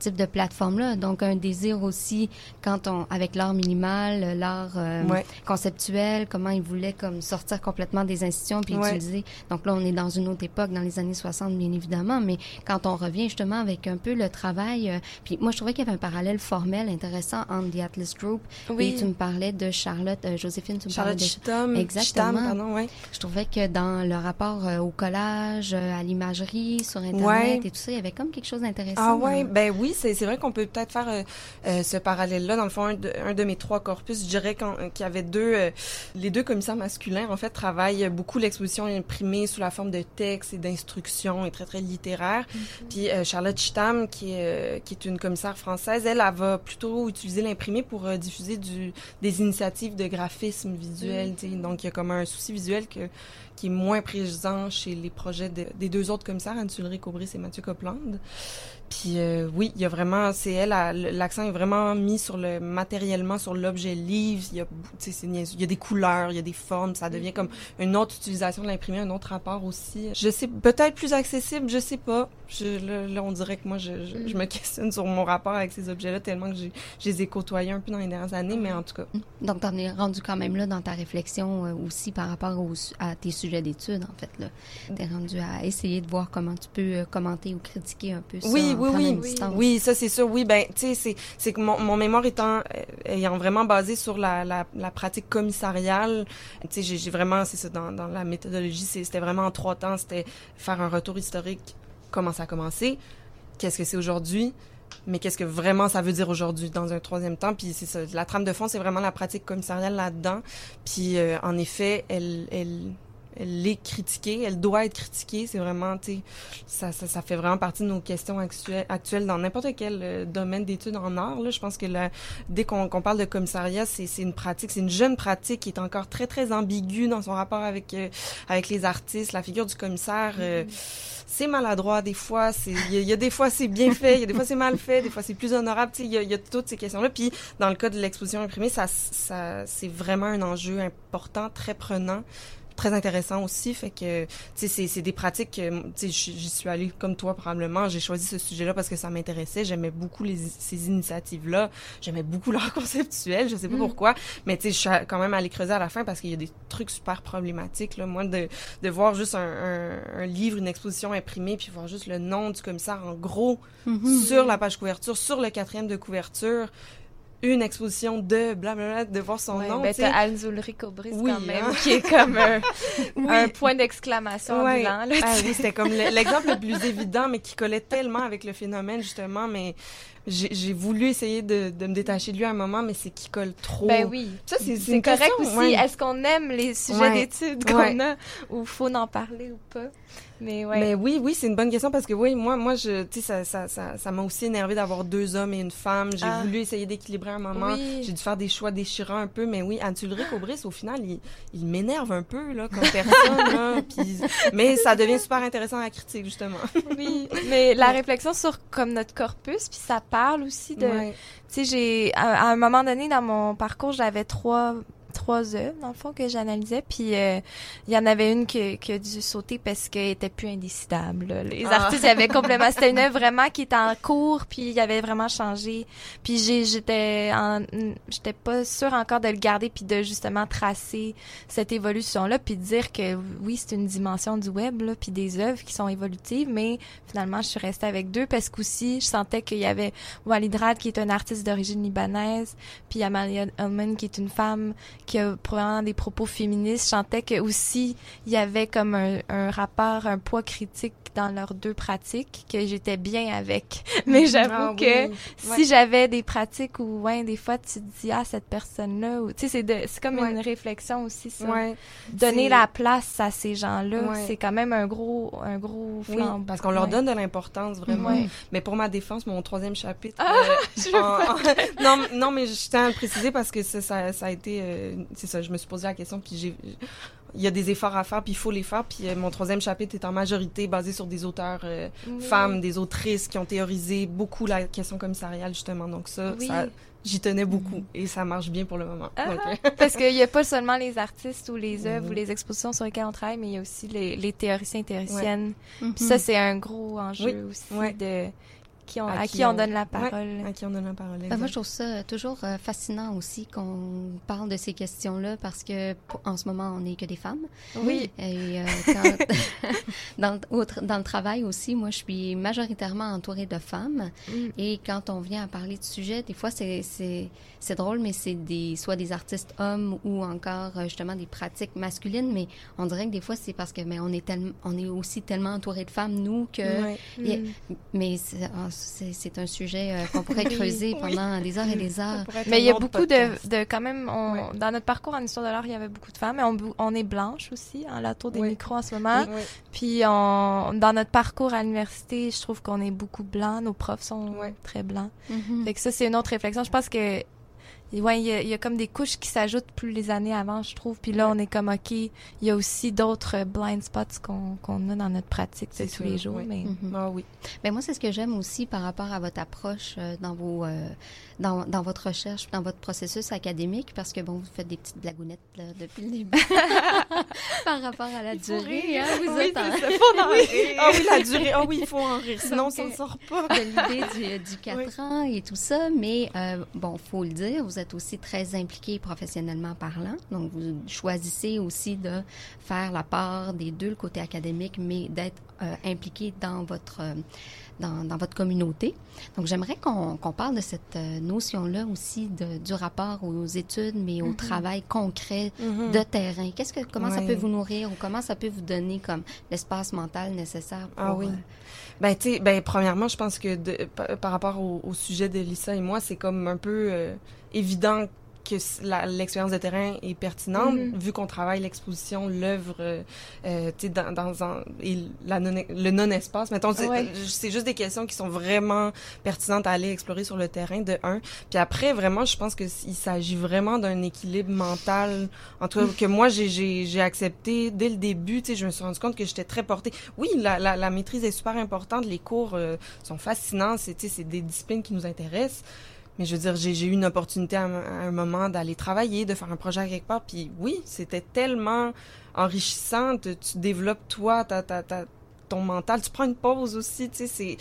type de plateforme-là. Donc, un désir aussi, quand on, avec l'art minimal, l'art euh, Ouais. conceptuel, comment ils voulaient comme sortir complètement des institutions puis Ouais. utiliser. Donc là, on est dans une autre époque, dans les années 60, bien évidemment, mais quand on revient justement avec un peu le travail, euh, puis moi, je trouvais qu'il y avait un parallèle formel intéressant entre The Atlas Group Oui. et tu me parlais de Charlotte, euh, Joséphine, tu me parlais Charlotte de... Chittum. Exactement. Pardon, ouais. Je trouvais que dans le rapport euh, au collage, euh, à l'imagerie, sur Internet Ouais. et tout ça, il y avait comme quelque chose d'intéressant. Ah ouais, dans- ben oui, c'est vrai qu'on peut peut-être faire euh, ce parallèle-là. Dans le fond, un de, un de mes trois corpus, je dirais qu'il y avait deux, les deux commissaires masculins, en fait, travaillent beaucoup l'exposition imprimée sous la forme de textes et d'instructions et très, très littéraire. Puis euh, Charlotte Chittam, qui est, qui est une commissaire française, elle, elle va plutôt utiliser l'imprimé pour diffuser du, des initiatives de graphisme visuel. Donc, il y a comme un souci visuel que, qui est moins présent chez les projets de- des deux autres commissaires, Anne-Sulric Aubry et Mathieu Copland. Puis euh, oui, il y a vraiment, c'est elle, l'accent est vraiment mis sur le matériellement, sur l'objet livre. Il y a, il y a des couleurs, il y a des formes. Ça devient comme une autre utilisation de l'imprimé, un autre rapport aussi. Je sais, peut-être plus accessible, je sais pas. Je, là, là, on dirait que moi, je, je, je me questionne sur mon rapport avec ces objets-là tellement que j'ai- je les ai côtoyés un peu dans les dernières années, mais en tout cas. Donc, t'en es rendu quand même là dans ta réflexion euh, aussi par rapport aux, à tes sujets d'études, en fait. là. T'es rendu à essayer de voir comment tu peux euh, commenter ou critiquer un peu ça. Oui, oui, oui, oui. ça c'est sûr. Oui, ben, tu sais, c'est, c'est que mon, mon mémoire étant, euh, ayant vraiment basé sur la, la, la pratique commissariale, tu sais, j'ai, vraiment, c'est ça, dans, dans la méthodologie, c'est- c'était vraiment en trois temps. C'était faire un retour historique, comment ça a commencé, qu'est-ce que c'est aujourd'hui, mais qu'est-ce que vraiment ça veut dire aujourd'hui dans un troisième temps. Puis c'est ça, la trame de fond, c'est vraiment la pratique commissariale là-dedans. Puis euh, en effet, elle, elle, elle est critiquée, elle doit être critiquée. C'est vraiment, tu sais, ça, ça, ça fait vraiment partie de nos questions actuelles, actuelles dans n'importe quel euh, domaine d'études en art. Là. Je pense que la, dès qu'on qu'on parle de commissariat, c'est une pratique, c'est une jeune pratique qui est encore très, très ambiguë dans son rapport avec, euh, avec les artistes. La figure du commissaire, euh, c'est maladroit des fois. c'est Il y, a- il y a des fois c'est bien fait, il y a des fois c'est mal fait, des fois c'est plus honorable. Tu sais, Il y, y a toutes ces questions-là. Puis dans le cas de l'exposition imprimée, ça, ça, c'est vraiment un enjeu important, très prenant très intéressant aussi fait que tu sais c'est c'est des pratiques que tu sais j'y suis allée comme toi probablement. J'ai choisi ce sujet-là parce que ça m'intéressait. J'aimais beaucoup les ces initiatives là j'aimais beaucoup l'art conceptuel je sais pas Mm. pourquoi. Mais tu sais je suis quand même allée creuser à la fin parce qu'il y a des trucs super problématiques là. Moi de de voir juste un, un, un livre une exposition imprimée puis voir juste le nom du commissaire en gros Mhm. sur la page couverture sur le quatrième de couverture une exposition de blablabla de voir son Ouais, nom ben, t'as Anne Zulrich Aubry, Oui, quand même, hein. qui est comme un, Oui. un point d'exclamation Ouais. Ah oui, c'était comme le- l'exemple le plus évident, mais qui collait tellement avec le phénomène, justement. Mais j'ai voulu essayer de, de me détacher de lui à un moment, mais c'est qu'il colle trop. Ben oui. Ça, c'est correct question, aussi. ouais. Est-ce qu'on aime les sujets Ouais. d'études qu'on Ouais. a ou faut en parler ou pas? Mais ouais. Mais oui, oui, c'est une bonne question parce que oui, moi, moi, je, tu sais, ça, ça, ça, m'a aussi énervé d'avoir deux hommes et une femme. J'ai Ah. voulu essayer d'équilibrer un moment. Oui. J'ai dû faire des choix déchirants un peu, mais oui, Anne Ulrich Aubris, au final, il, il m'énerve un peu là comme personne. là, puis- mais ça devient super intéressant à la critique justement. Oui, mais la réflexion sur comme notre corpus, puis ça parle aussi de, Ouais. tu sais, j'ai à, à un moment donné dans mon parcours, j'avais trois trois œuvres dans le fond que j'analysais, puis euh, il y en avait une qui, qui a dû sauter parce qu'elle était plus indécidable. là. Les Ah. artistes, il y avait complètement, c'était une œuvre vraiment qui était en cours, puis il avait vraiment changé. Puis j'étais en j'étais pas sûre encore de le garder puis de justement tracer cette évolution là puis de dire que oui, c'est une dimension du web là, puis des œuvres qui sont évolutives, mais finalement je suis restée avec deux parce qu'aussi je sentais qu'il y avait Walid Rad qui est un artiste d'origine libanaise, puis Amalia Ullman qui est une femme qui a des propos féministes. Je sentais que aussi il y avait comme un rapport, un poids critique dans leurs deux pratiques que j'étais bien avec. Mais j'avoue Ah que oui. si j'avais des pratiques où, ouais, des fois, tu te dis, ah, cette personne-là, tu sais, c'est comme Ouais. une réflexion aussi, ça. Ouais. Donner la place à ces gens-là, c'est quand même un gros, un gros Oui, flambeau. parce qu'on leur donne de l'importance, vraiment. Mais pour ma défense, mon troisième chapitre... Ah, euh, je veux en- en- non, non, mais je tiens à le préciser parce que ça, ça, ça a été... euh, c'est ça, je me suis posé la question, puis j'ai... Il y a des efforts à faire, puis il faut les faire. Puis euh, mon troisième chapitre est en majorité basé sur des auteurs euh, Oui. femmes, des autrices qui ont théorisé beaucoup la question commissariale, justement. Donc ça, Oui. ça j'y tenais beaucoup. Et ça marche bien pour le moment. Ah, Donc, euh, Parce qu'il n'y a pas seulement les artistes ou les œuvres ou les expositions sur lesquelles on travaille, mais il y a aussi les, les théoriciens et théoriciennes. Puis ça, c'est un gros enjeu Oui, aussi ouais. de qui on, À à, qui qui on, on- donne la ouais, parole. à qui on donne la parole. Ben, exact. moi, je trouve ça toujours euh, fascinant aussi qu'on parle de ces questions-là parce que pour- en ce moment, on n'est que des femmes. Oui. Et euh, quand- dans, le- au tra- dans le travail aussi, moi, je suis majoritairement entourée de femmes. Mm. Et quand on vient à parler de sujet, des fois, c'est, drôle, mais c'est des, soit des artistes hommes ou encore euh, justement des pratiques masculines. Mais on dirait que des fois, c'est parce que mais on, est tellement, on est aussi tellement entouré de femmes, nous, que. Mm. Mais c'est, un sujet euh, qu'on pourrait creuser Oui. pendant des heures et des heures. Mais il y a beaucoup de, de quand même, on, dans notre parcours en histoire de l'art, il y avait beaucoup de femmes, et on, est blanche aussi, en la tour des Oui. micros en ce moment. Oui. Puis on, dans notre parcours à l'université, je trouve qu'on est beaucoup blanc, nos profs sont très blancs. Fait que ça, c'est une autre réflexion. Je pense que ouais, il y, a- il y a comme des couches qui s'ajoutent plus les années avant, je trouve. Puis là, on est comme, OK, il y a aussi d'autres euh, blind spots qu'on qu'on a dans notre pratique de tous sûr, les jours. oui. Mais Mhm. Ah oui. Ben moi, c'est ce que j'aime aussi par rapport à votre approche euh, dans vos euh, dans, dans votre recherche, dans votre processus académique, parce que bon, vous faites des petites blagounettes là, depuis le début par rapport à la durée. Hein, vous Oui, êtes en- ça, faut en rire. Ah oui, la durée. Ah oui, il faut en rire, sinon on Donc, s'en euh, sort pas. de l'idée du, du 4 ans et tout ça, mais euh, bon, faut le dire, vous êtes aussi très impliqué professionnellement parlant, donc vous choisissez aussi de faire la part des deux, le côté académique, mais d'être euh, impliqué dans votre euh, dans, dans votre communauté. Donc j'aimerais qu'on parle de cette euh, notion-là aussi de, du rapport aux études, mais au travail concret Mhm. de terrain. Qu'est-ce que comment ça peut vous nourrir ou comment ça peut vous donner comme l'espace mental nécessaire pour Ah oui. euh, Ben, tu ben, premièrement, je pense que de- par rapport au, au sujet de Lisa et moi, c'est comme un peu euh, évident que l'expérience de terrain est pertinente, Mhm. vu qu'on travaille l'exposition, l'œuvre, euh, euh, tu sais, dans, dans un- et la non, le non-espace. Mettons, Ouais. c'est juste des questions qui sont vraiment pertinentes à aller explorer sur le terrain, de un. Puis après, vraiment, je pense que s- il s'agit vraiment d'un équilibre mental, en tout cas, que moi, j'ai- accepté dès le début, tu sais, je me suis rendu compte que j'étais très portée. Oui, la, la, la maîtrise est super importante, les cours euh, sont fascinants, c'est tu sais, c'est des disciplines qui nous intéressent. Mais je veux dire, j'ai eu une opportunité à, un- moment d'aller travailler, de faire un projet à quelque part. Puis oui, c'était tellement enrichissant. tu développes toi, ta, ta, ta- ton mental. Tu prends une pause aussi. Tu sais, c'est.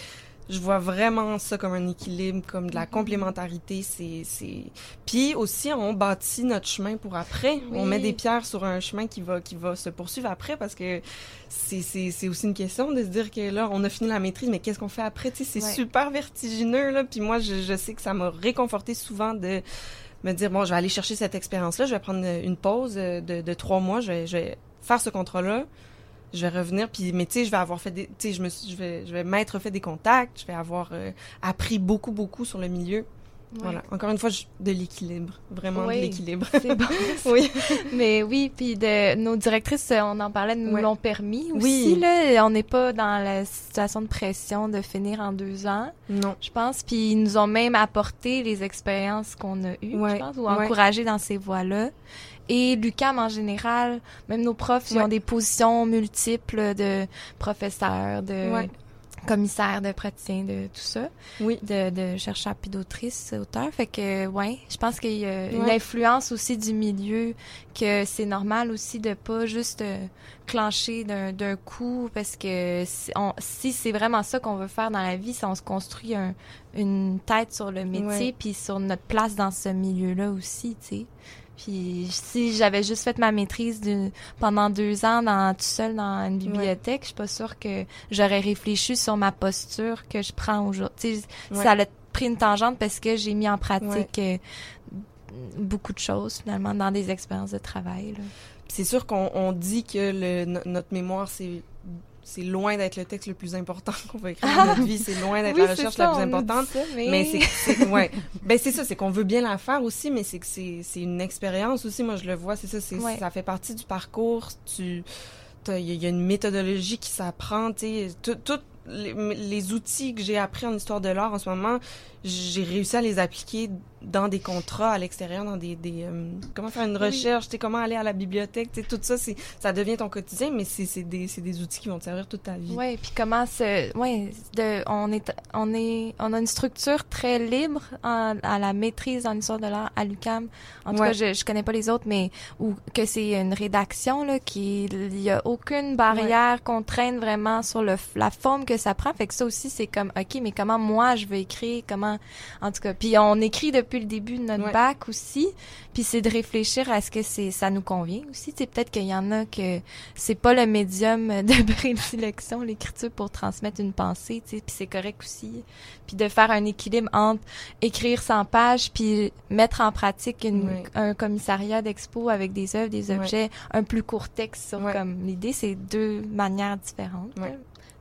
Je vois vraiment ça comme un équilibre, comme de la complémentarité. C'est, c'est. Puis aussi, on bâtit notre chemin pour après. On met des pierres sur un chemin qui va, qui va se poursuivre après parce que c'est, c'est, c'est aussi une question de se dire que là, on a fini la maîtrise, mais qu'est-ce qu'on fait après? Tu sais, c'est Ouais. super vertigineux, là. Puis moi, je, je sais que ça m'a réconforté souvent de me dire, bon, je vais aller chercher cette expérience-là, je vais prendre une pause euh, de, de trois mois, je vais, je vais faire ce contrat-là, je vais revenir, puis, mais tu sais, je vais avoir fait des, tu sais, je me suis- je vais, je vais m'être fait des contacts, je vais avoir euh, appris beaucoup, beaucoup sur le milieu. Voilà. Encore une fois, je- de l'équilibre. Vraiment Oui. de l'équilibre. C'est bon. oui. Mais oui, puis de nos directrices, euh, on en parlait, nous l'ont permis aussi. Là, on n'est pas dans la situation de pression de finir en deux ans, Non. je pense. Puis ils nous ont même apporté les expériences qu'on a eues, Ouais. je pense, ou encouragé dans ces voies-là. Et l'UCAM en général, même nos profs, ils ont des positions multiples de professeurs, de Ouais. commissaires, de praticiens, de tout ça Oui. de, de chercheurs puis d'autrices, auteurs. Fait que, ouais, je pense qu'il y a une influence aussi du milieu, que c'est normal aussi de pas juste euh, clencher d'un coup, parce que si, si c'est vraiment ça qu'on veut faire dans la vie, si on se construit un- une tête sur le métier, puis sur notre place dans ce milieu-là aussi, tu sais. Puis si j'avais juste fait ma maîtrise pendant deux ans dans, tout seul dans une bibliothèque, je suis pas sûre que j'aurais réfléchi sur ma posture que je prends aujourd'hui. Ouais. Ça a pris une tangente parce que j'ai mis en pratique euh, beaucoup de choses finalement dans des expériences de travail. C'est sûr qu'on on dit que le, no- notre mémoire, c'est c'est loin d'être le texte le plus important qu'on va écrire dans notre vie. C'est loin d'être la recherche la plus importante. mais, c'est, ouais. ben c'est ça, c'est qu'on veut bien la faire aussi, mais c'est que c'est, une expérience aussi. Moi, je le vois, c'est ça, c'est, ça fait partie du parcours. Tu, il y, a une méthodologie qui s'apprend, tu tout, les, les, outils que j'ai appris en histoire de l'art en ce moment, j'ai réussi à les appliquer dans des contrats à l'extérieur, dans des, des euh, comment faire une recherche, sais, comment aller à la bibliothèque, tout ça, c'est ça devient ton quotidien, mais c'est des, des outils qui vont te servir toute ta vie. Oui, puis comment se, ouais, de, on est, on est, on a une structure très libre à la maîtrise en histoire de l'art à l'UCAM. En tout cas, je, je connais pas les autres, mais ou que c'est une rédaction là, qui, il y a aucune barrière qu'on traîne vraiment sur le, la forme que ça prend. Fait que ça aussi, c'est comme, ok, mais comment moi je veux écrire, comment, en tout cas, puis on écrit depuis depuis le début de notre bac aussi. Puis c'est de réfléchir à ce que c'est ça nous convient aussi. C'est peut-être qu'il y en a que c'est pas le médium de prédilection l'écriture pour transmettre une pensée, tu sais, puis c'est correct aussi. Puis de faire un équilibre entre écrire 100 pages puis mettre en pratique un commissariat d'expo avec des œuvres, des objets, un plus court texte sur comme l'idée, c'est deux manières différentes.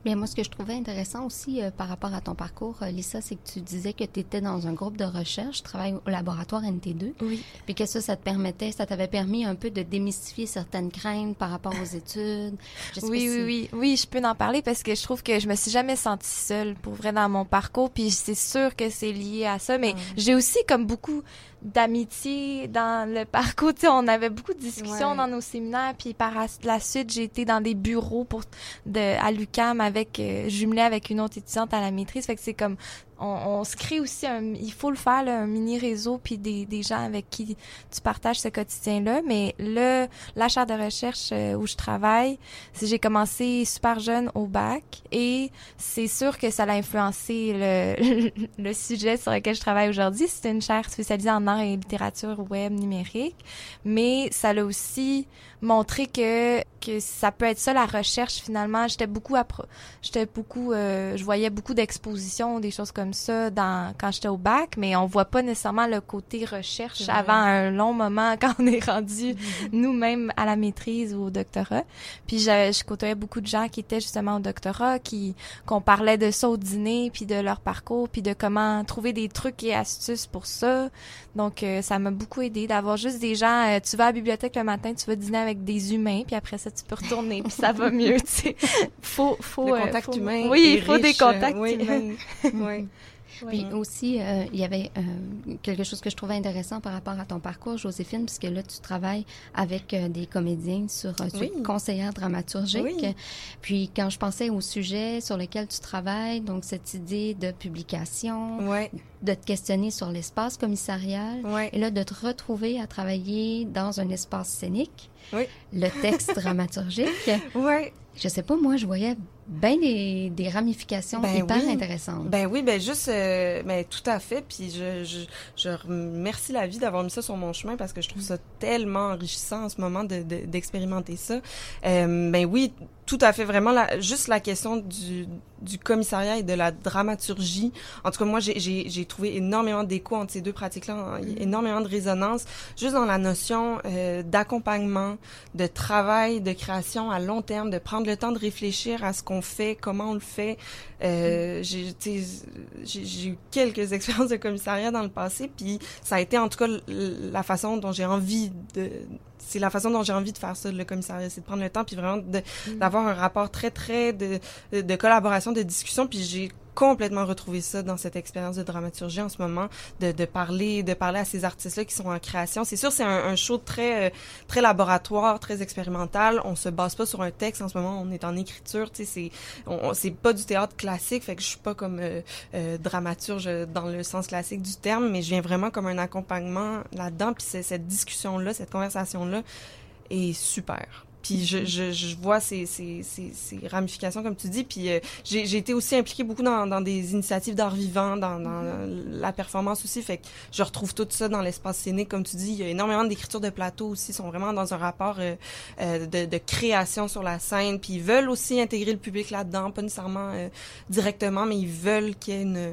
Bien, moi, ce que je trouvais intéressant aussi euh, par rapport à ton parcours, euh, Lisa, c'est que tu disais que tu étais dans un groupe de recherche, tu travailles au laboratoire NT2. Oui. Puis que ça, ça te permettait, ça t'avait permis un peu de démystifier certaines craintes par rapport aux études. oui, oui, oui. Oui, je peux en parler parce que je trouve que je me suis jamais sentie seule pour vrai dans mon parcours. Puis c'est sûr que c'est lié à ça. Mais j'ai aussi, comme beaucoup d'amitié dans le parcours. Tu sais, on avait beaucoup de discussions dans nos séminaires, puis par la suite, j'ai été dans des bureaux pour de à l'UCAM avec euh, jumelé avec une autre étudiante à la maîtrise. Fait que c'est comme on, se crée aussi un, il faut le faire, un mini réseau puis des, des gens avec qui tu partages ce quotidien-là. Mais le, la chaire de recherche euh, où je travaille, j'ai commencé super jeune au bac et c'est sûr que ça a influencé le, le sujet sur lequel je travaille aujourd'hui. C'est une chaire spécialisée en art et littérature web numérique, mais ça l'a aussi montré que que ça peut être ça la recherche finalement. J'étais beaucoup, j'étais beaucoup, euh, je voyais beaucoup d'expositions, des choses comme ça dans quand j'étais au bac, mais on voit pas nécessairement le côté recherche avant un long moment quand on est rendu mm-hmm. nous-mêmes à la maîtrise ou au doctorat. Puis je, je, côtoyais beaucoup de gens qui étaient justement au doctorat, qui qu'on parlait de ça au dîner, puis de leur parcours, puis de comment trouver des trucs et astuces pour ça. Donc euh, ça m'a beaucoup aidé d'avoir juste des gens. Euh, tu vas à la bibliothèque le matin, tu vas dîner avec des humains, puis après ça tu peux retourner, puis ça va mieux. Tu sais, faut faut le euh, contact humain. Oui, il faut des contacts. Oui, oui. Puis aussi, euh, il y avait euh, quelque chose que je trouvais intéressant par rapport à ton parcours, Joséphine, puisque là, tu travailles avec euh, des comédiens sur, sur conseillère dramaturgique. Puis quand je pensais au sujet sur lequel tu travailles, donc cette idée de publication, de te questionner sur l'espace commissarial, et là, de te retrouver à travailler dans un espace scénique, le texte dramaturgique. Oui. Je sais pas, moi, je voyais bien des, des ramifications ben hyper intéressantes. Ben oui, ben juste, euh, ben tout à fait. Puis je, je, je remercie la vie d'avoir mis ça sur mon chemin parce que je trouve ça tellement enrichissant en ce moment de, d'expérimenter ça. Euh, ben oui, tout à fait, vraiment, la, juste la question du, du commissariat et de la dramaturgie. En tout cas, moi, j'ai trouvé énormément d'écho entre ces deux pratiques-là, hein, mm-hmm. énormément de résonance, juste dans la notion euh, d'accompagnement, de travail, de création à long terme, de prendre le temps de réfléchir à ce qu'on fait, comment on le fait. Euh, mm-hmm. J'ai eu quelques expériences de commissariat dans le passé, puis ça a été en tout cas la façon dont j'ai envie de c'est la façon dont j'ai envie de faire ça, le commissariat, c'est de prendre le temps, puis vraiment mm. d'avoir un rapport très, très de, de collaboration, de discussion, puis j'ai complètement retrouvé ça dans cette expérience de dramaturgie en ce moment, de, de parler, de parler à ces artistes-là qui sont en création. C'est sûr, c'est un, un, show très, euh, très laboratoire, très expérimental. On se base pas sur un texte en ce moment. On est en écriture. Tu sais, c'est, c'est pas du théâtre classique. Fait que je suis pas comme euh, euh, dramaturge dans le sens classique du terme, mais je viens vraiment comme un accompagnement là-dedans. Puis cette discussion-là, cette conversation-là est super. Puis je, je, je vois ces, ces, ces, ces, ramifications, comme tu dis. Puis euh, j'ai été aussi impliquée beaucoup dans, dans des initiatives d'art vivant, dans, dans mm-hmm. la performance aussi. Fait que je retrouve tout ça dans l'espace scénique, comme tu dis. Il y a énormément d'écriture de plateau aussi. Sont vraiment dans un rapport euh, euh, de, de, création sur la scène. Puis ils veulent aussi intégrer le public là-dedans, pas nécessairement directement, mais ils veulent qu'il y ait une,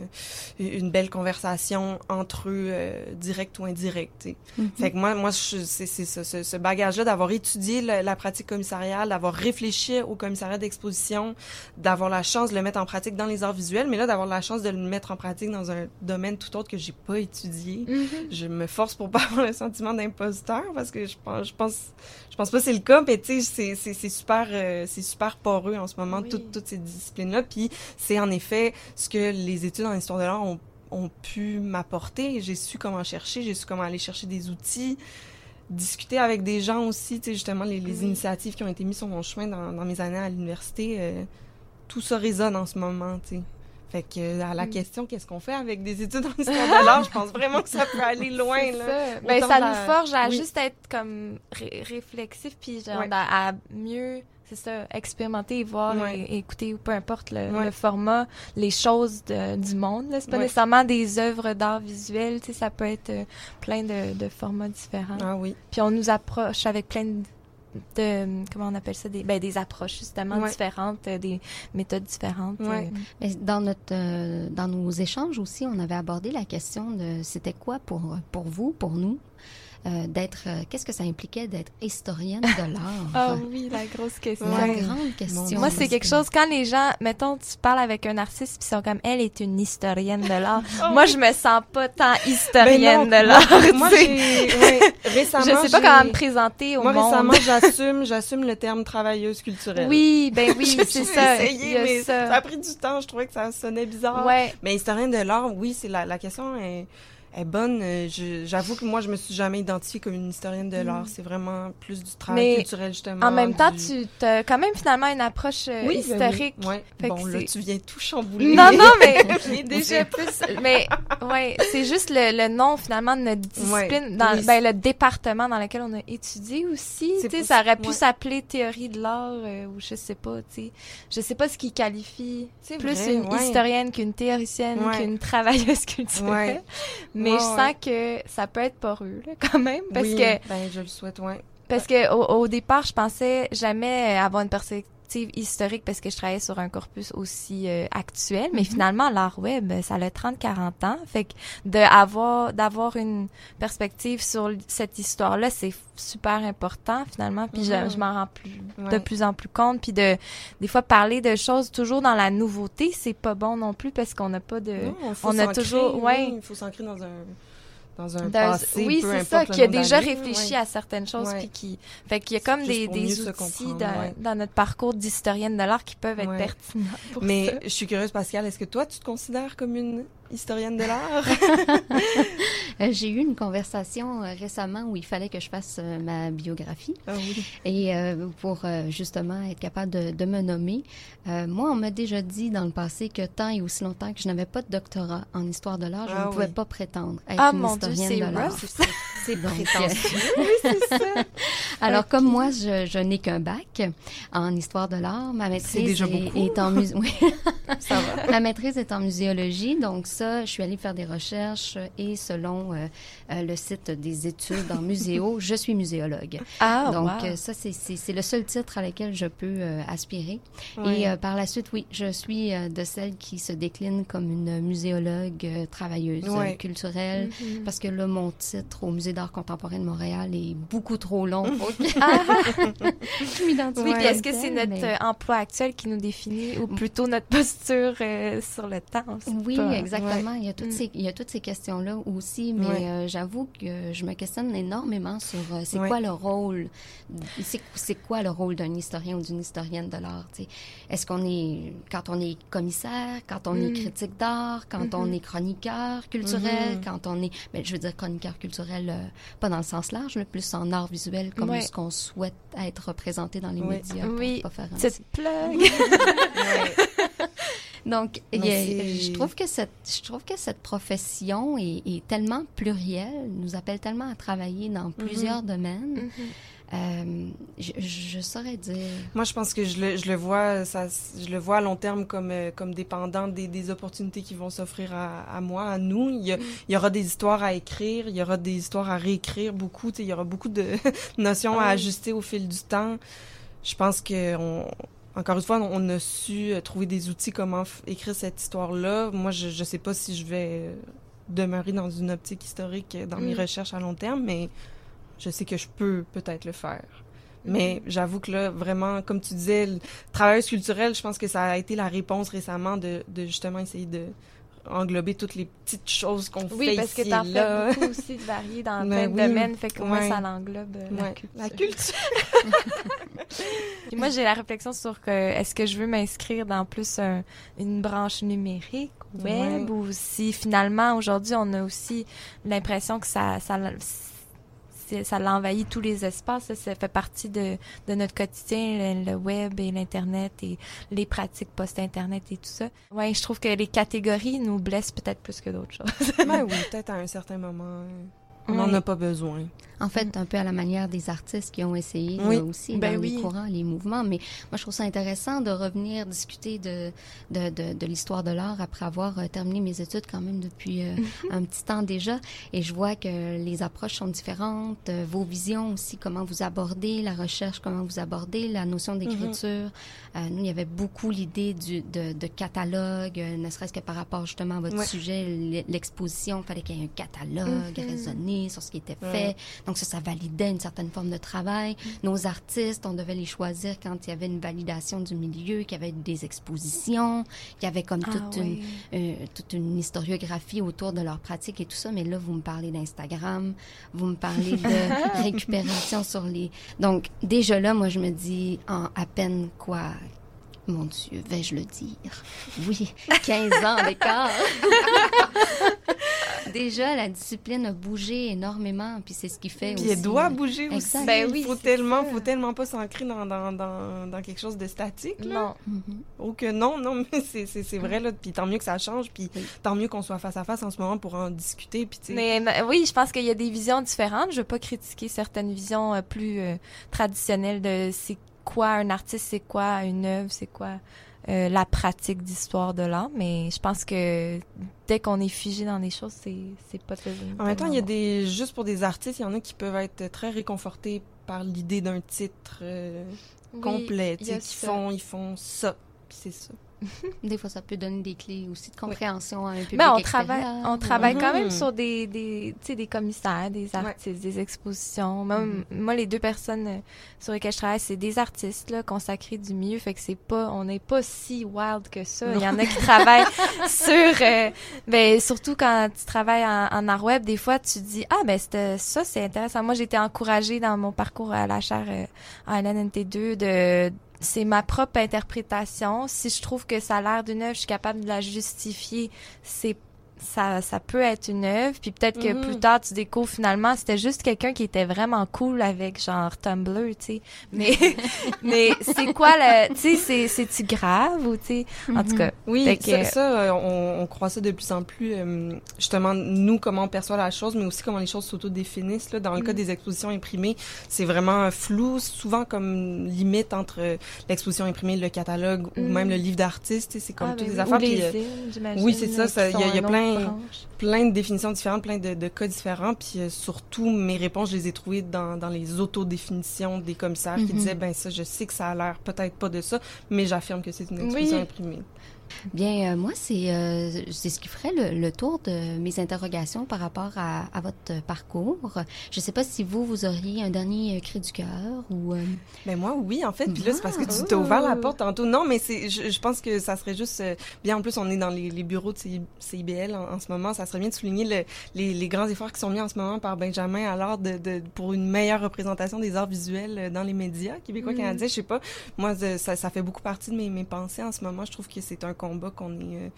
une belle conversation entre eux, direct ou indirect. Mm-hmm. Fait que moi, moi c'est ce, ce bagage-là d'avoir étudié la, la pratique d'avoir réfléchi au commissariat d'exposition, d'avoir la chance de le mettre en pratique dans les arts visuels, mais là, d'avoir la chance de le mettre en pratique dans un domaine tout autre que j'ai pas étudié. Mhm. Je me force pour pas avoir le sentiment d'imposteur parce que je pense, je pense, je pense pas que c'est le cas, mais tu sais, c'est, super, euh, c'est super poreux en ce moment, Oui. toutes, toutes ces disciplines-là. Puis c'est en effet ce que les études en histoire de l'art ont ont pu m'apporter. J'ai su comment chercher, j'ai su comment aller chercher des outils, discuter avec des gens aussi, tu sais, justement, les, les Oui. initiatives qui ont été mises sur mon chemin dans, dans mes années à l'université, euh, tout ça résonne en ce moment, tu sais. Fait que euh, à la Mm. question qu'est-ce qu'on fait avec des études en histoire de l'art, je pense vraiment que ça peut aller loin là. ça. Ben, ça nous forge à Oui. juste être comme ré- réflexif puis genre à, à mieux c'est ça expérimenter et voir Ouais. et, et écouter ou peu importe le, Ouais. le format les choses de- du monde c'est pas Ouais. nécessairement des œuvres d'art visuel tu sais ça peut être euh, plein de, de formats différents Ah oui. puis on nous approche avec plein de, de- comment on appelle ça des ben des approches justement Ouais. différentes euh, des méthodes différentes Ouais. euh. Mais dans notre euh, dans nos échanges aussi, on avait abordé la question de c'était quoi pour pour vous, pour nous, euh, d'être euh, qu'est-ce que ça impliquait d'être historienne de l'art? ah oui la grosse question La Ouais. grande question. Moi, c'est quelque que- chose, quand les gens, mettons, tu parles avec un artiste, puis ils sont comme, elle est une historienne de l'art. Oh Moi, oui. je me sens pas tant Ben historienne non, de l'art, moi- Moi, ouais, récemment Je sais pas comment me présenter au Moi monde. récemment, j'assume j'assume le terme travailleuse culturelle. Oui, ben oui, c'est ça. essayé, mais ça. ça. a pris du temps. Je trouvais que ça sonnait bizarre. Ouais. Mais historienne de l'art, oui, c'est la, la question est, est bonne. Euh, J'avoue que moi, je me suis jamais identifiée comme une historienne de l'art. C'est vraiment plus du travail Mm. Mais culturel, justement. En même temps, du- tu as quand même finalement une approche euh, Oui, ben historique. oui. Ouais. Bon, là, tu viens tout chambouler. Non, non, mais déjà plus. Mais ouais, c'est juste le, le nom finalement de notre discipline, Ouais, dans oui, ben, le département dans lequel on a étudié aussi. C'est Tu sais, pas- ça aurait pu ouais. s'appeler théorie de l'art euh, ou je sais pas. Tu sais, je sais pas ce qui qualifie plus vrai, une historienne qu'une théoricienne qu'une travailleuse culturelle. Mais Ouais, je ouais. sens que ça peut être poreux là, quand même parce Oui, que Ben, je le souhaite, ouais. parce que au, au départ, je pensais jamais avoir une perspective historique parce que je travaillais sur un corpus aussi euh, actuel, mais finalement l'art web, ça a 30 40 ans, fait que de avoir d'avoir une perspective sur cette histoire-là, c'est super important finalement, puis je- Mhm. je, m'en rends plus de plus en plus compte, puis de des fois parler de choses toujours dans la nouveauté, c'est pas bon non plus parce qu'on n'a pas de Non, faut on a toujours- ouais. oui, il faut s'ancrer dans un dans un D'un- passé, oui, c'est ça, qui a déjà réfléchi ouais. à certaines choses, Ouais. puis qui, fait qu'il y a comme des, des outils dans, ouais. dans notre parcours d'historienne de l'art qui peuvent être pertinents pour Mais ça. je suis curieuse, Pascal, est-ce que toi, tu te considères comme une historienne de l'art? Euh, J'ai eu une conversation euh, récemment où il fallait que je fasse euh, ma biographie. ah oui. Et euh, pour justement être capable de, de me nommer, euh, moi, on m'a déjà dit dans le passé que tant et aussi longtemps que je n'avais pas de doctorat en histoire de l'art, je Ah ne pouvais pas prétendre être Ah une mon dieu, historienne c'est de l'art. C'est prétentieux. oui, c'est ça. Alors, comme moi, je, je n'ai qu'un bac en histoire de l'art, ma maîtrise déjà est, beaucoup. est en musée. Oui. Ça va. Ma maîtrise est en muséologie, donc ça, je suis allée faire des recherches et selon euh, euh, le site des études en muséo, je suis muséologue. Ah, donc wow. euh, ça, c'est- le seul titre à lequel je peux euh, aspirer. Et euh, par la suite, oui, je suis de celles qui se décline comme une muséologue travailleuse Ouais. culturelle, Mhm. parce que là, mon titre au Musée d'art contemporain de Montréal est beaucoup trop long que Ah, je m'identifie oui, est-ce que c'est notre mais- emploi actuel qui nous définit ou plutôt notre posture sur le temps? Oui, pas. exactement. Il y a toutes Mm. ces il y a toutes ces questions là aussi, mais Ouais. euh, j'avoue que je me questionne énormément sur euh, c'est Ouais. quoi le rôle, c'est c'est quoi le rôle d'un historien ou d'une historienne de l'art. Est-ce qu'on est quand on est commissaire, quand on est Mm. critique d'art, quand on Mhm. est chroniqueur culturel, Mhm. quand on est, ben, je veux dire chroniqueur culturel, euh, pas dans le sens large, mais plus en art visuel, comme ce qu'on souhaite être représenté dans les médias. pour Oui. pas faire un Petite plug. Donc, a- je trouve que cette, je trouve que cette profession est, est tellement plurielle, nous appelle tellement à travailler dans plusieurs domaines. Mhm. Euh, je, je saurais dire. Moi, je pense que je le, je le vois, ça, je le vois à long terme comme, euh, comme dépendant des, des opportunités qui vont s'offrir à, à moi, à nous. Il y, a- il y aura des histoires à écrire, il y aura des histoires à réécrire beaucoup. tu sais, Il y aura beaucoup de notions à Oui. ajuster au fil du temps. Je pense que on, encore une fois, on a su euh, trouver des outils comment écrire cette histoire-là. Moi, je ne sais pas si je vais euh, demeurer dans une optique historique euh, dans mes Mm. recherches à long terme, mais je sais que je peux peut-être le faire. Mais j'avoue que là, vraiment, comme tu disais, le travailleuse culturelle, je pense que ça a été la réponse récemment de, de justement essayer de englober toutes les petites choses qu'on oui, fait parce que ici t'en fais beaucoup aussi de variés dans Ben plein de oui. domaines, fait que moi, Ouais. ça l'englobe euh, la culture. La culture. Puis moi, j'ai la réflexion sur que est-ce que je veux m'inscrire dans plus un- une branche numérique, web, Ouais. ou si finalement, aujourd'hui, on a aussi l'impression que ça, ça l'envahit tous les espaces. Ça fait partie de, de notre quotidien, le, le web et l'Internet et les pratiques post-Internet et tout ça. Ouais, je trouve que les catégories nous blessent peut-être plus que d'autres choses. ben oui, peut-être à un certain moment. On n'en Ouais. a pas besoin. En fait, un peu à la manière des artistes qui ont essayé Oui. aussi Ben dans oui. les courants, les mouvements. Mais moi, je trouve ça intéressant de revenir discuter de, de, l'histoire de l'art après avoir euh, terminé mes études quand même depuis euh, un petit temps déjà. Et je vois que les approches sont différentes, euh, vos visions aussi, comment vous abordez la recherche, comment vous abordez la notion d'écriture. Euh, nous, il y avait beaucoup l'idée du, de, de catalogue, ne serait-ce que par rapport justement à votre Ouais. sujet, l'exposition, il fallait qu'il y ait un catalogue Mhm. raisonné sur ce qui était fait. Donc ça, ça validait une certaine forme de travail. Mm. Nos artistes, on devait les choisir quand il y avait une validation du milieu, qu'il y avait des expositions, qu'il y avait comme Ah toute, oui. une, euh, toute une historiographie autour de leur pratique et tout ça. Mais là, vous me parlez d'Instagram, vous me parlez de récupération sur les... Donc déjà là, moi, je me dis, en à peine quoi... Mon Dieu, vais-je le dire? Oui, 15 ans d'écart. Déjà, la discipline a bougé énormément, puis c'est ce qui fait Puis aussi... elle doit euh, bouger aussi. Exact. Ben oui, faut tellement, ça. faut tellement pas s'ancrer dans, dans, dans, dans quelque chose de statique. Là. Non. mhm. Oh que non, non, mais c'est, c'est, c'est vrai, là. Puis tant mieux que ça change, puis Oui. tant mieux qu'on soit face à face en ce moment pour en discuter, puis tu sais. Mais mais oui, je pense qu'il y a des visions différentes. Je veux pas critiquer certaines visions euh, plus euh, traditionnelles de c'est quoi un artiste, c'est quoi une œuvre, c'est quoi euh, la pratique d'histoire de l'art. Mais je pense que dès qu'on est figé dans des choses, c'est c'est pas très. En même temps, il y a des, juste pour des artistes, il y en a qui peuvent être très réconfortés par l'idée d'un titre euh, complet, font, ils font ça, puis c'est ça. Des fois, ça peut donner des clés aussi de compréhension à un public Mais on extérieur. travaille, on travaille quand même Mhm. sur des, des, tu sais, des commissaires, des artistes, des expositions. Même, Moi, les deux personnes euh, sur lesquelles je travaille, c'est des artistes là, consacrés du milieu. Fait que c'est pas, on n'est pas si wild que ça. Il y en a qui travaillent sur, euh, ben surtout quand tu travailles en, en art web, des fois tu dis ah ben ça c'est intéressant. Moi, j'ai été encouragée dans mon parcours à la chaire euh, à LNNT2 de c'est ma propre interprétation. Si je trouve que ça a l'air d'une œuvre, je suis capable de la justifier. C'est ça, ça peut être une œuvre. Puis peut-être que Mhm. plus tard, tu découvres finalement, c'était juste quelqu'un qui était vraiment cool avec genre Tumblr, tu sais. Mais, mais c'est quoi le, tu sais, c'est, c'est-tu grave ou tu sais, en tout cas. Oui, que- ça, ça, on, on croit ça de plus en plus, euh, justement, nous, comment on perçoit la chose, mais aussi comment les choses s'autodéfinissent. Là. Dans le cas Mm. des expositions imprimées, c'est vraiment flou, souvent comme limite entre l'exposition imprimée, le catalogue ou même le livre d'artiste. tu sais, C'est comme Ah, toutes ben oui. affaires. Ou les oui, c'est ça, il y a- y autre plein- de définitions différentes, plein de, de cas différents, puis euh, surtout mes réponses, je les ai trouvées dans, dans les autodéfinitions des commissaires qui Mhm. disaient ben ça, je sais que ça a l'air peut-être pas de ça, mais j'affirme que c'est une Oui. imprimée. Bien, euh, moi, c'est euh, c'est ce qui ferait le, le tour de mes interrogations par rapport à, à votre parcours. Je ne sais pas si vous, vous auriez un dernier euh, cri du cœur ou... euh, Ben moi oui en fait puis là c'est parce que tu Ah. t'as ouvert la porte tantôt non mais c'est je, je pense que ça serait juste euh, bien en plus on est dans les, les bureaux de CI CIBL en, en ce moment ça serait bien de souligner le- les, les grands efforts qui sont mis en ce moment par Benjamin alors de, de pour une meilleure représentation des arts visuels euh, dans les médias québécois Mhm. canadiens je sais pas moi ça, ça fait beaucoup partie de mes, mes pensées en ce moment je trouve que c'est un combat qu'on est euh,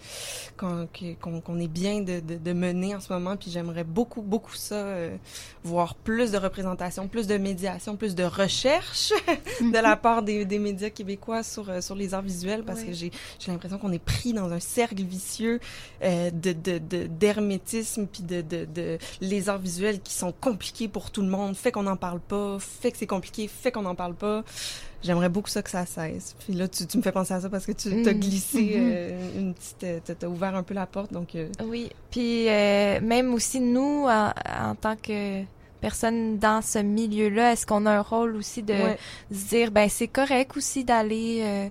qu'on qu'on qu'on est bien de, de, de mener en ce moment. Puis j'aimerais beaucoup beaucoup ça euh, voir plus de représentation plus de médiation plus de recherche de la part des, des médias québécois sur, euh, sur les arts visuels parce Ouais. que j'ai j'ai l'impression qu'on est pris dans un cercle vicieux euh, de de d'hermétisme puis de, de de les arts visuels qui sont compliqués pour tout le monde. Fait qu'on n'en parle pas fait que c'est compliqué fait qu'on n'en parle pas J'aimerais beaucoup ça que ça cesse. Puis là, tu, tu me fais penser à ça parce que tu t'as Mm. glissé Mhm. euh, une petite, euh, t'as- ouvert un peu la porte, donc. euh, Oui, puis euh, même aussi nous, en, en tant que personne dans ce milieu-là, est-ce qu'on a un rôle aussi de ouais. se dire, ben c'est correct aussi d'aller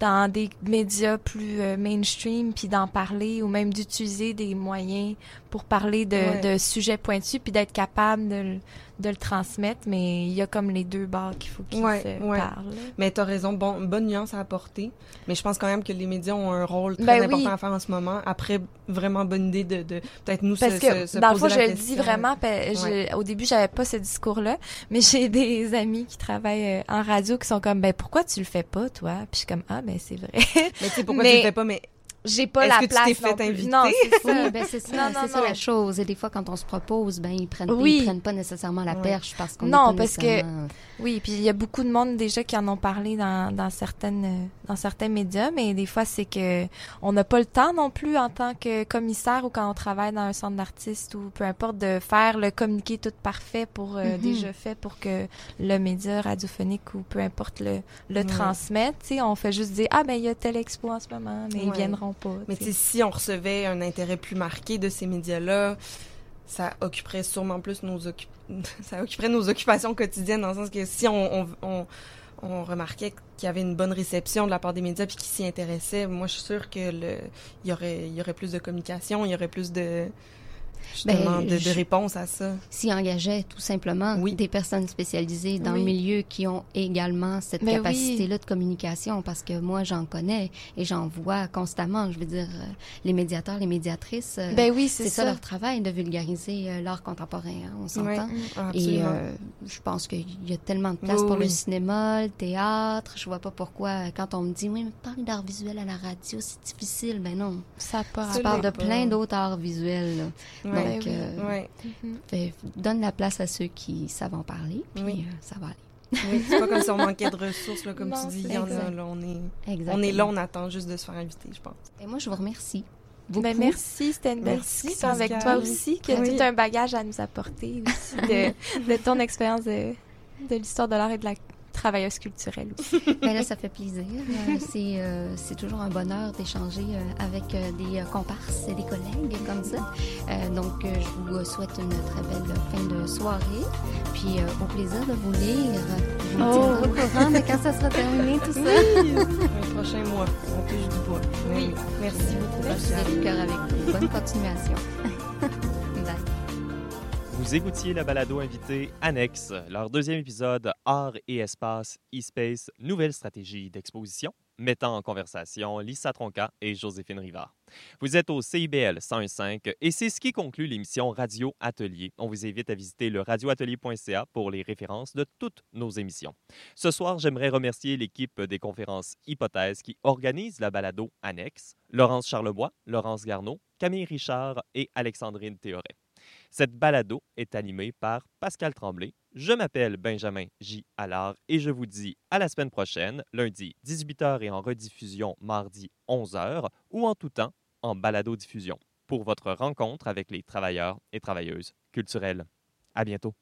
dans des médias plus euh, mainstream, puis d'en parler, ou même d'utiliser des moyens pour parler de, Ouais. de sujets pointus, puis d'être capable de, de le transmettre, mais il y a comme les deux bords qu'il faut qu'ils Ouais, se ouais. parlent. Mais tu as raison, bon, bonne nuance à apporter. Mais je pense quand même que les médias ont un rôle très Ben oui. important à faire en ce moment. Après, vraiment bonne idée de, de peut-être nous Parce se, que, se- le fond, la je le dis vraiment, je- au début, j'avais pas ce discours-là, mais j'ai des amis qui travaillent euh, en radio qui sont comme, ben, pourquoi tu le fais pas, toi? Puis je suis comme, ah, ben, c'est vrai. Mais tu sais, pourquoi Mais- tu le fais pas? Mais j'ai pas la que tu place. t'es fait non plus. inviter? Non, c'est ça. Oui, ben c'est ça, Non, non, c'est ça non. la chose. Et des fois, quand on se propose, ben ils prennent, Oui. ils prennent pas nécessairement la Ouais. perche parce qu'on Non, pas parce que- nécessairement- Oui, puis il y a beaucoup de monde déjà qui en ont parlé dans, dans certaines euh, dans certains médias, mais des fois c'est que on n'a pas le temps non plus en tant que commissaire ou quand on travaille dans un centre d'artistes ou peu importe de faire le communiqué tout parfait pour euh, Mhm. déjà fait pour que le média radiophonique ou peu importe le le Ouais. transmette. Tu sais, on fait juste dire ah ben il y a telle expo en ce moment, mais ils viendront pas. Mais si on recevait un intérêt plus marqué de ces médias-là, ça occuperait sûrement plus nos ça occuperait nos occupations quotidiennes dans le sens que si on, on, on, on remarquait qu'il y avait une bonne réception de la part des médias puis qu'ils s'y intéressaient, moi je suis sûre que le il y aurait il y aurait plus de communication, il y aurait plus de justement Ben, de, réponses à ça. s'y engageaient tout simplement Oui. des personnes spécialisées dans le milieu qui ont également cette Ben capacité-là de communication parce que moi j'en connais et j'en vois constamment. Je veux dire, euh, les médiateurs, les médiatrices, euh, Ben oui, c'est ça. ça. leur travail de vulgariser euh, l'art contemporain, hein, on s'entend. Et euh, je pense qu'il y a tellement de place pour le cinéma, le théâtre. Je vois pas pourquoi, quand on me dit, oui, mais parler d'art visuel à la radio, c'est difficile. Ben non. Ça Ça Tu parles de plein d'autres arts visuels. là. Ouais. Donc, oui. euh, Ouais. Mhm. fait- donne la place à ceux qui savent en parler, puis Oui. euh, ça va aller. Oui, c'est pas comme si on manquait de ressources, là, comme Non, tu dis. y en a, là, on est, Exactement. on est là, on attend juste de se faire inviter, je pense. Et moi, je vous remercie. Beaucoup. Ben merci, c'était une belle Merci, discussion avec toi aussi, que Oui. tout un bagage à nous apporter aussi de, de ton expérience de, de l'histoire de l'art et de la travailleuse culturelle aussi. Ben là, ça fait plaisir. Euh, c'est, euh, c'est toujours un bonheur d'échanger euh, avec des comparses et des collègues comme ça. Euh, donc, je vous souhaite une très belle fin de soirée. Puis, euh, au plaisir de vous lire. Je vous Oh. tiendrai au courant de quand ça sera terminé, tout ça. Le prochain mois, on touche du bois. Oui. Merci beaucoup, Je suis avec vous. Bonne continuation. Vous écoutiez la balado invitée Annexe, leur deuxième épisode Art et espace, e-space, nouvelle stratégie d'exposition, mettant en conversation Lisa Tronca et Joséphine Rivard. Vous êtes au CIBL 101.5 et c'est ce qui conclut l'émission Radio Atelier. On vous invite à visiter le radioatelier.ca pour les références de toutes nos émissions. Ce soir, j'aimerais remercier l'équipe des conférences Hypothèses qui organise la balado Annexe, Laurence Charlebois, Laurence Garneau, Camille Richard et Alexandrine Théoret. Cette balado est animée par Pascal Tremblay. Je m'appelle Benjamin J. Allard et je vous dis à la semaine prochaine, lundi 18h et en rediffusion mardi 11h ou en tout temps en balado-diffusion pour votre rencontre avec les travailleurs et travailleuses culturelles. À bientôt.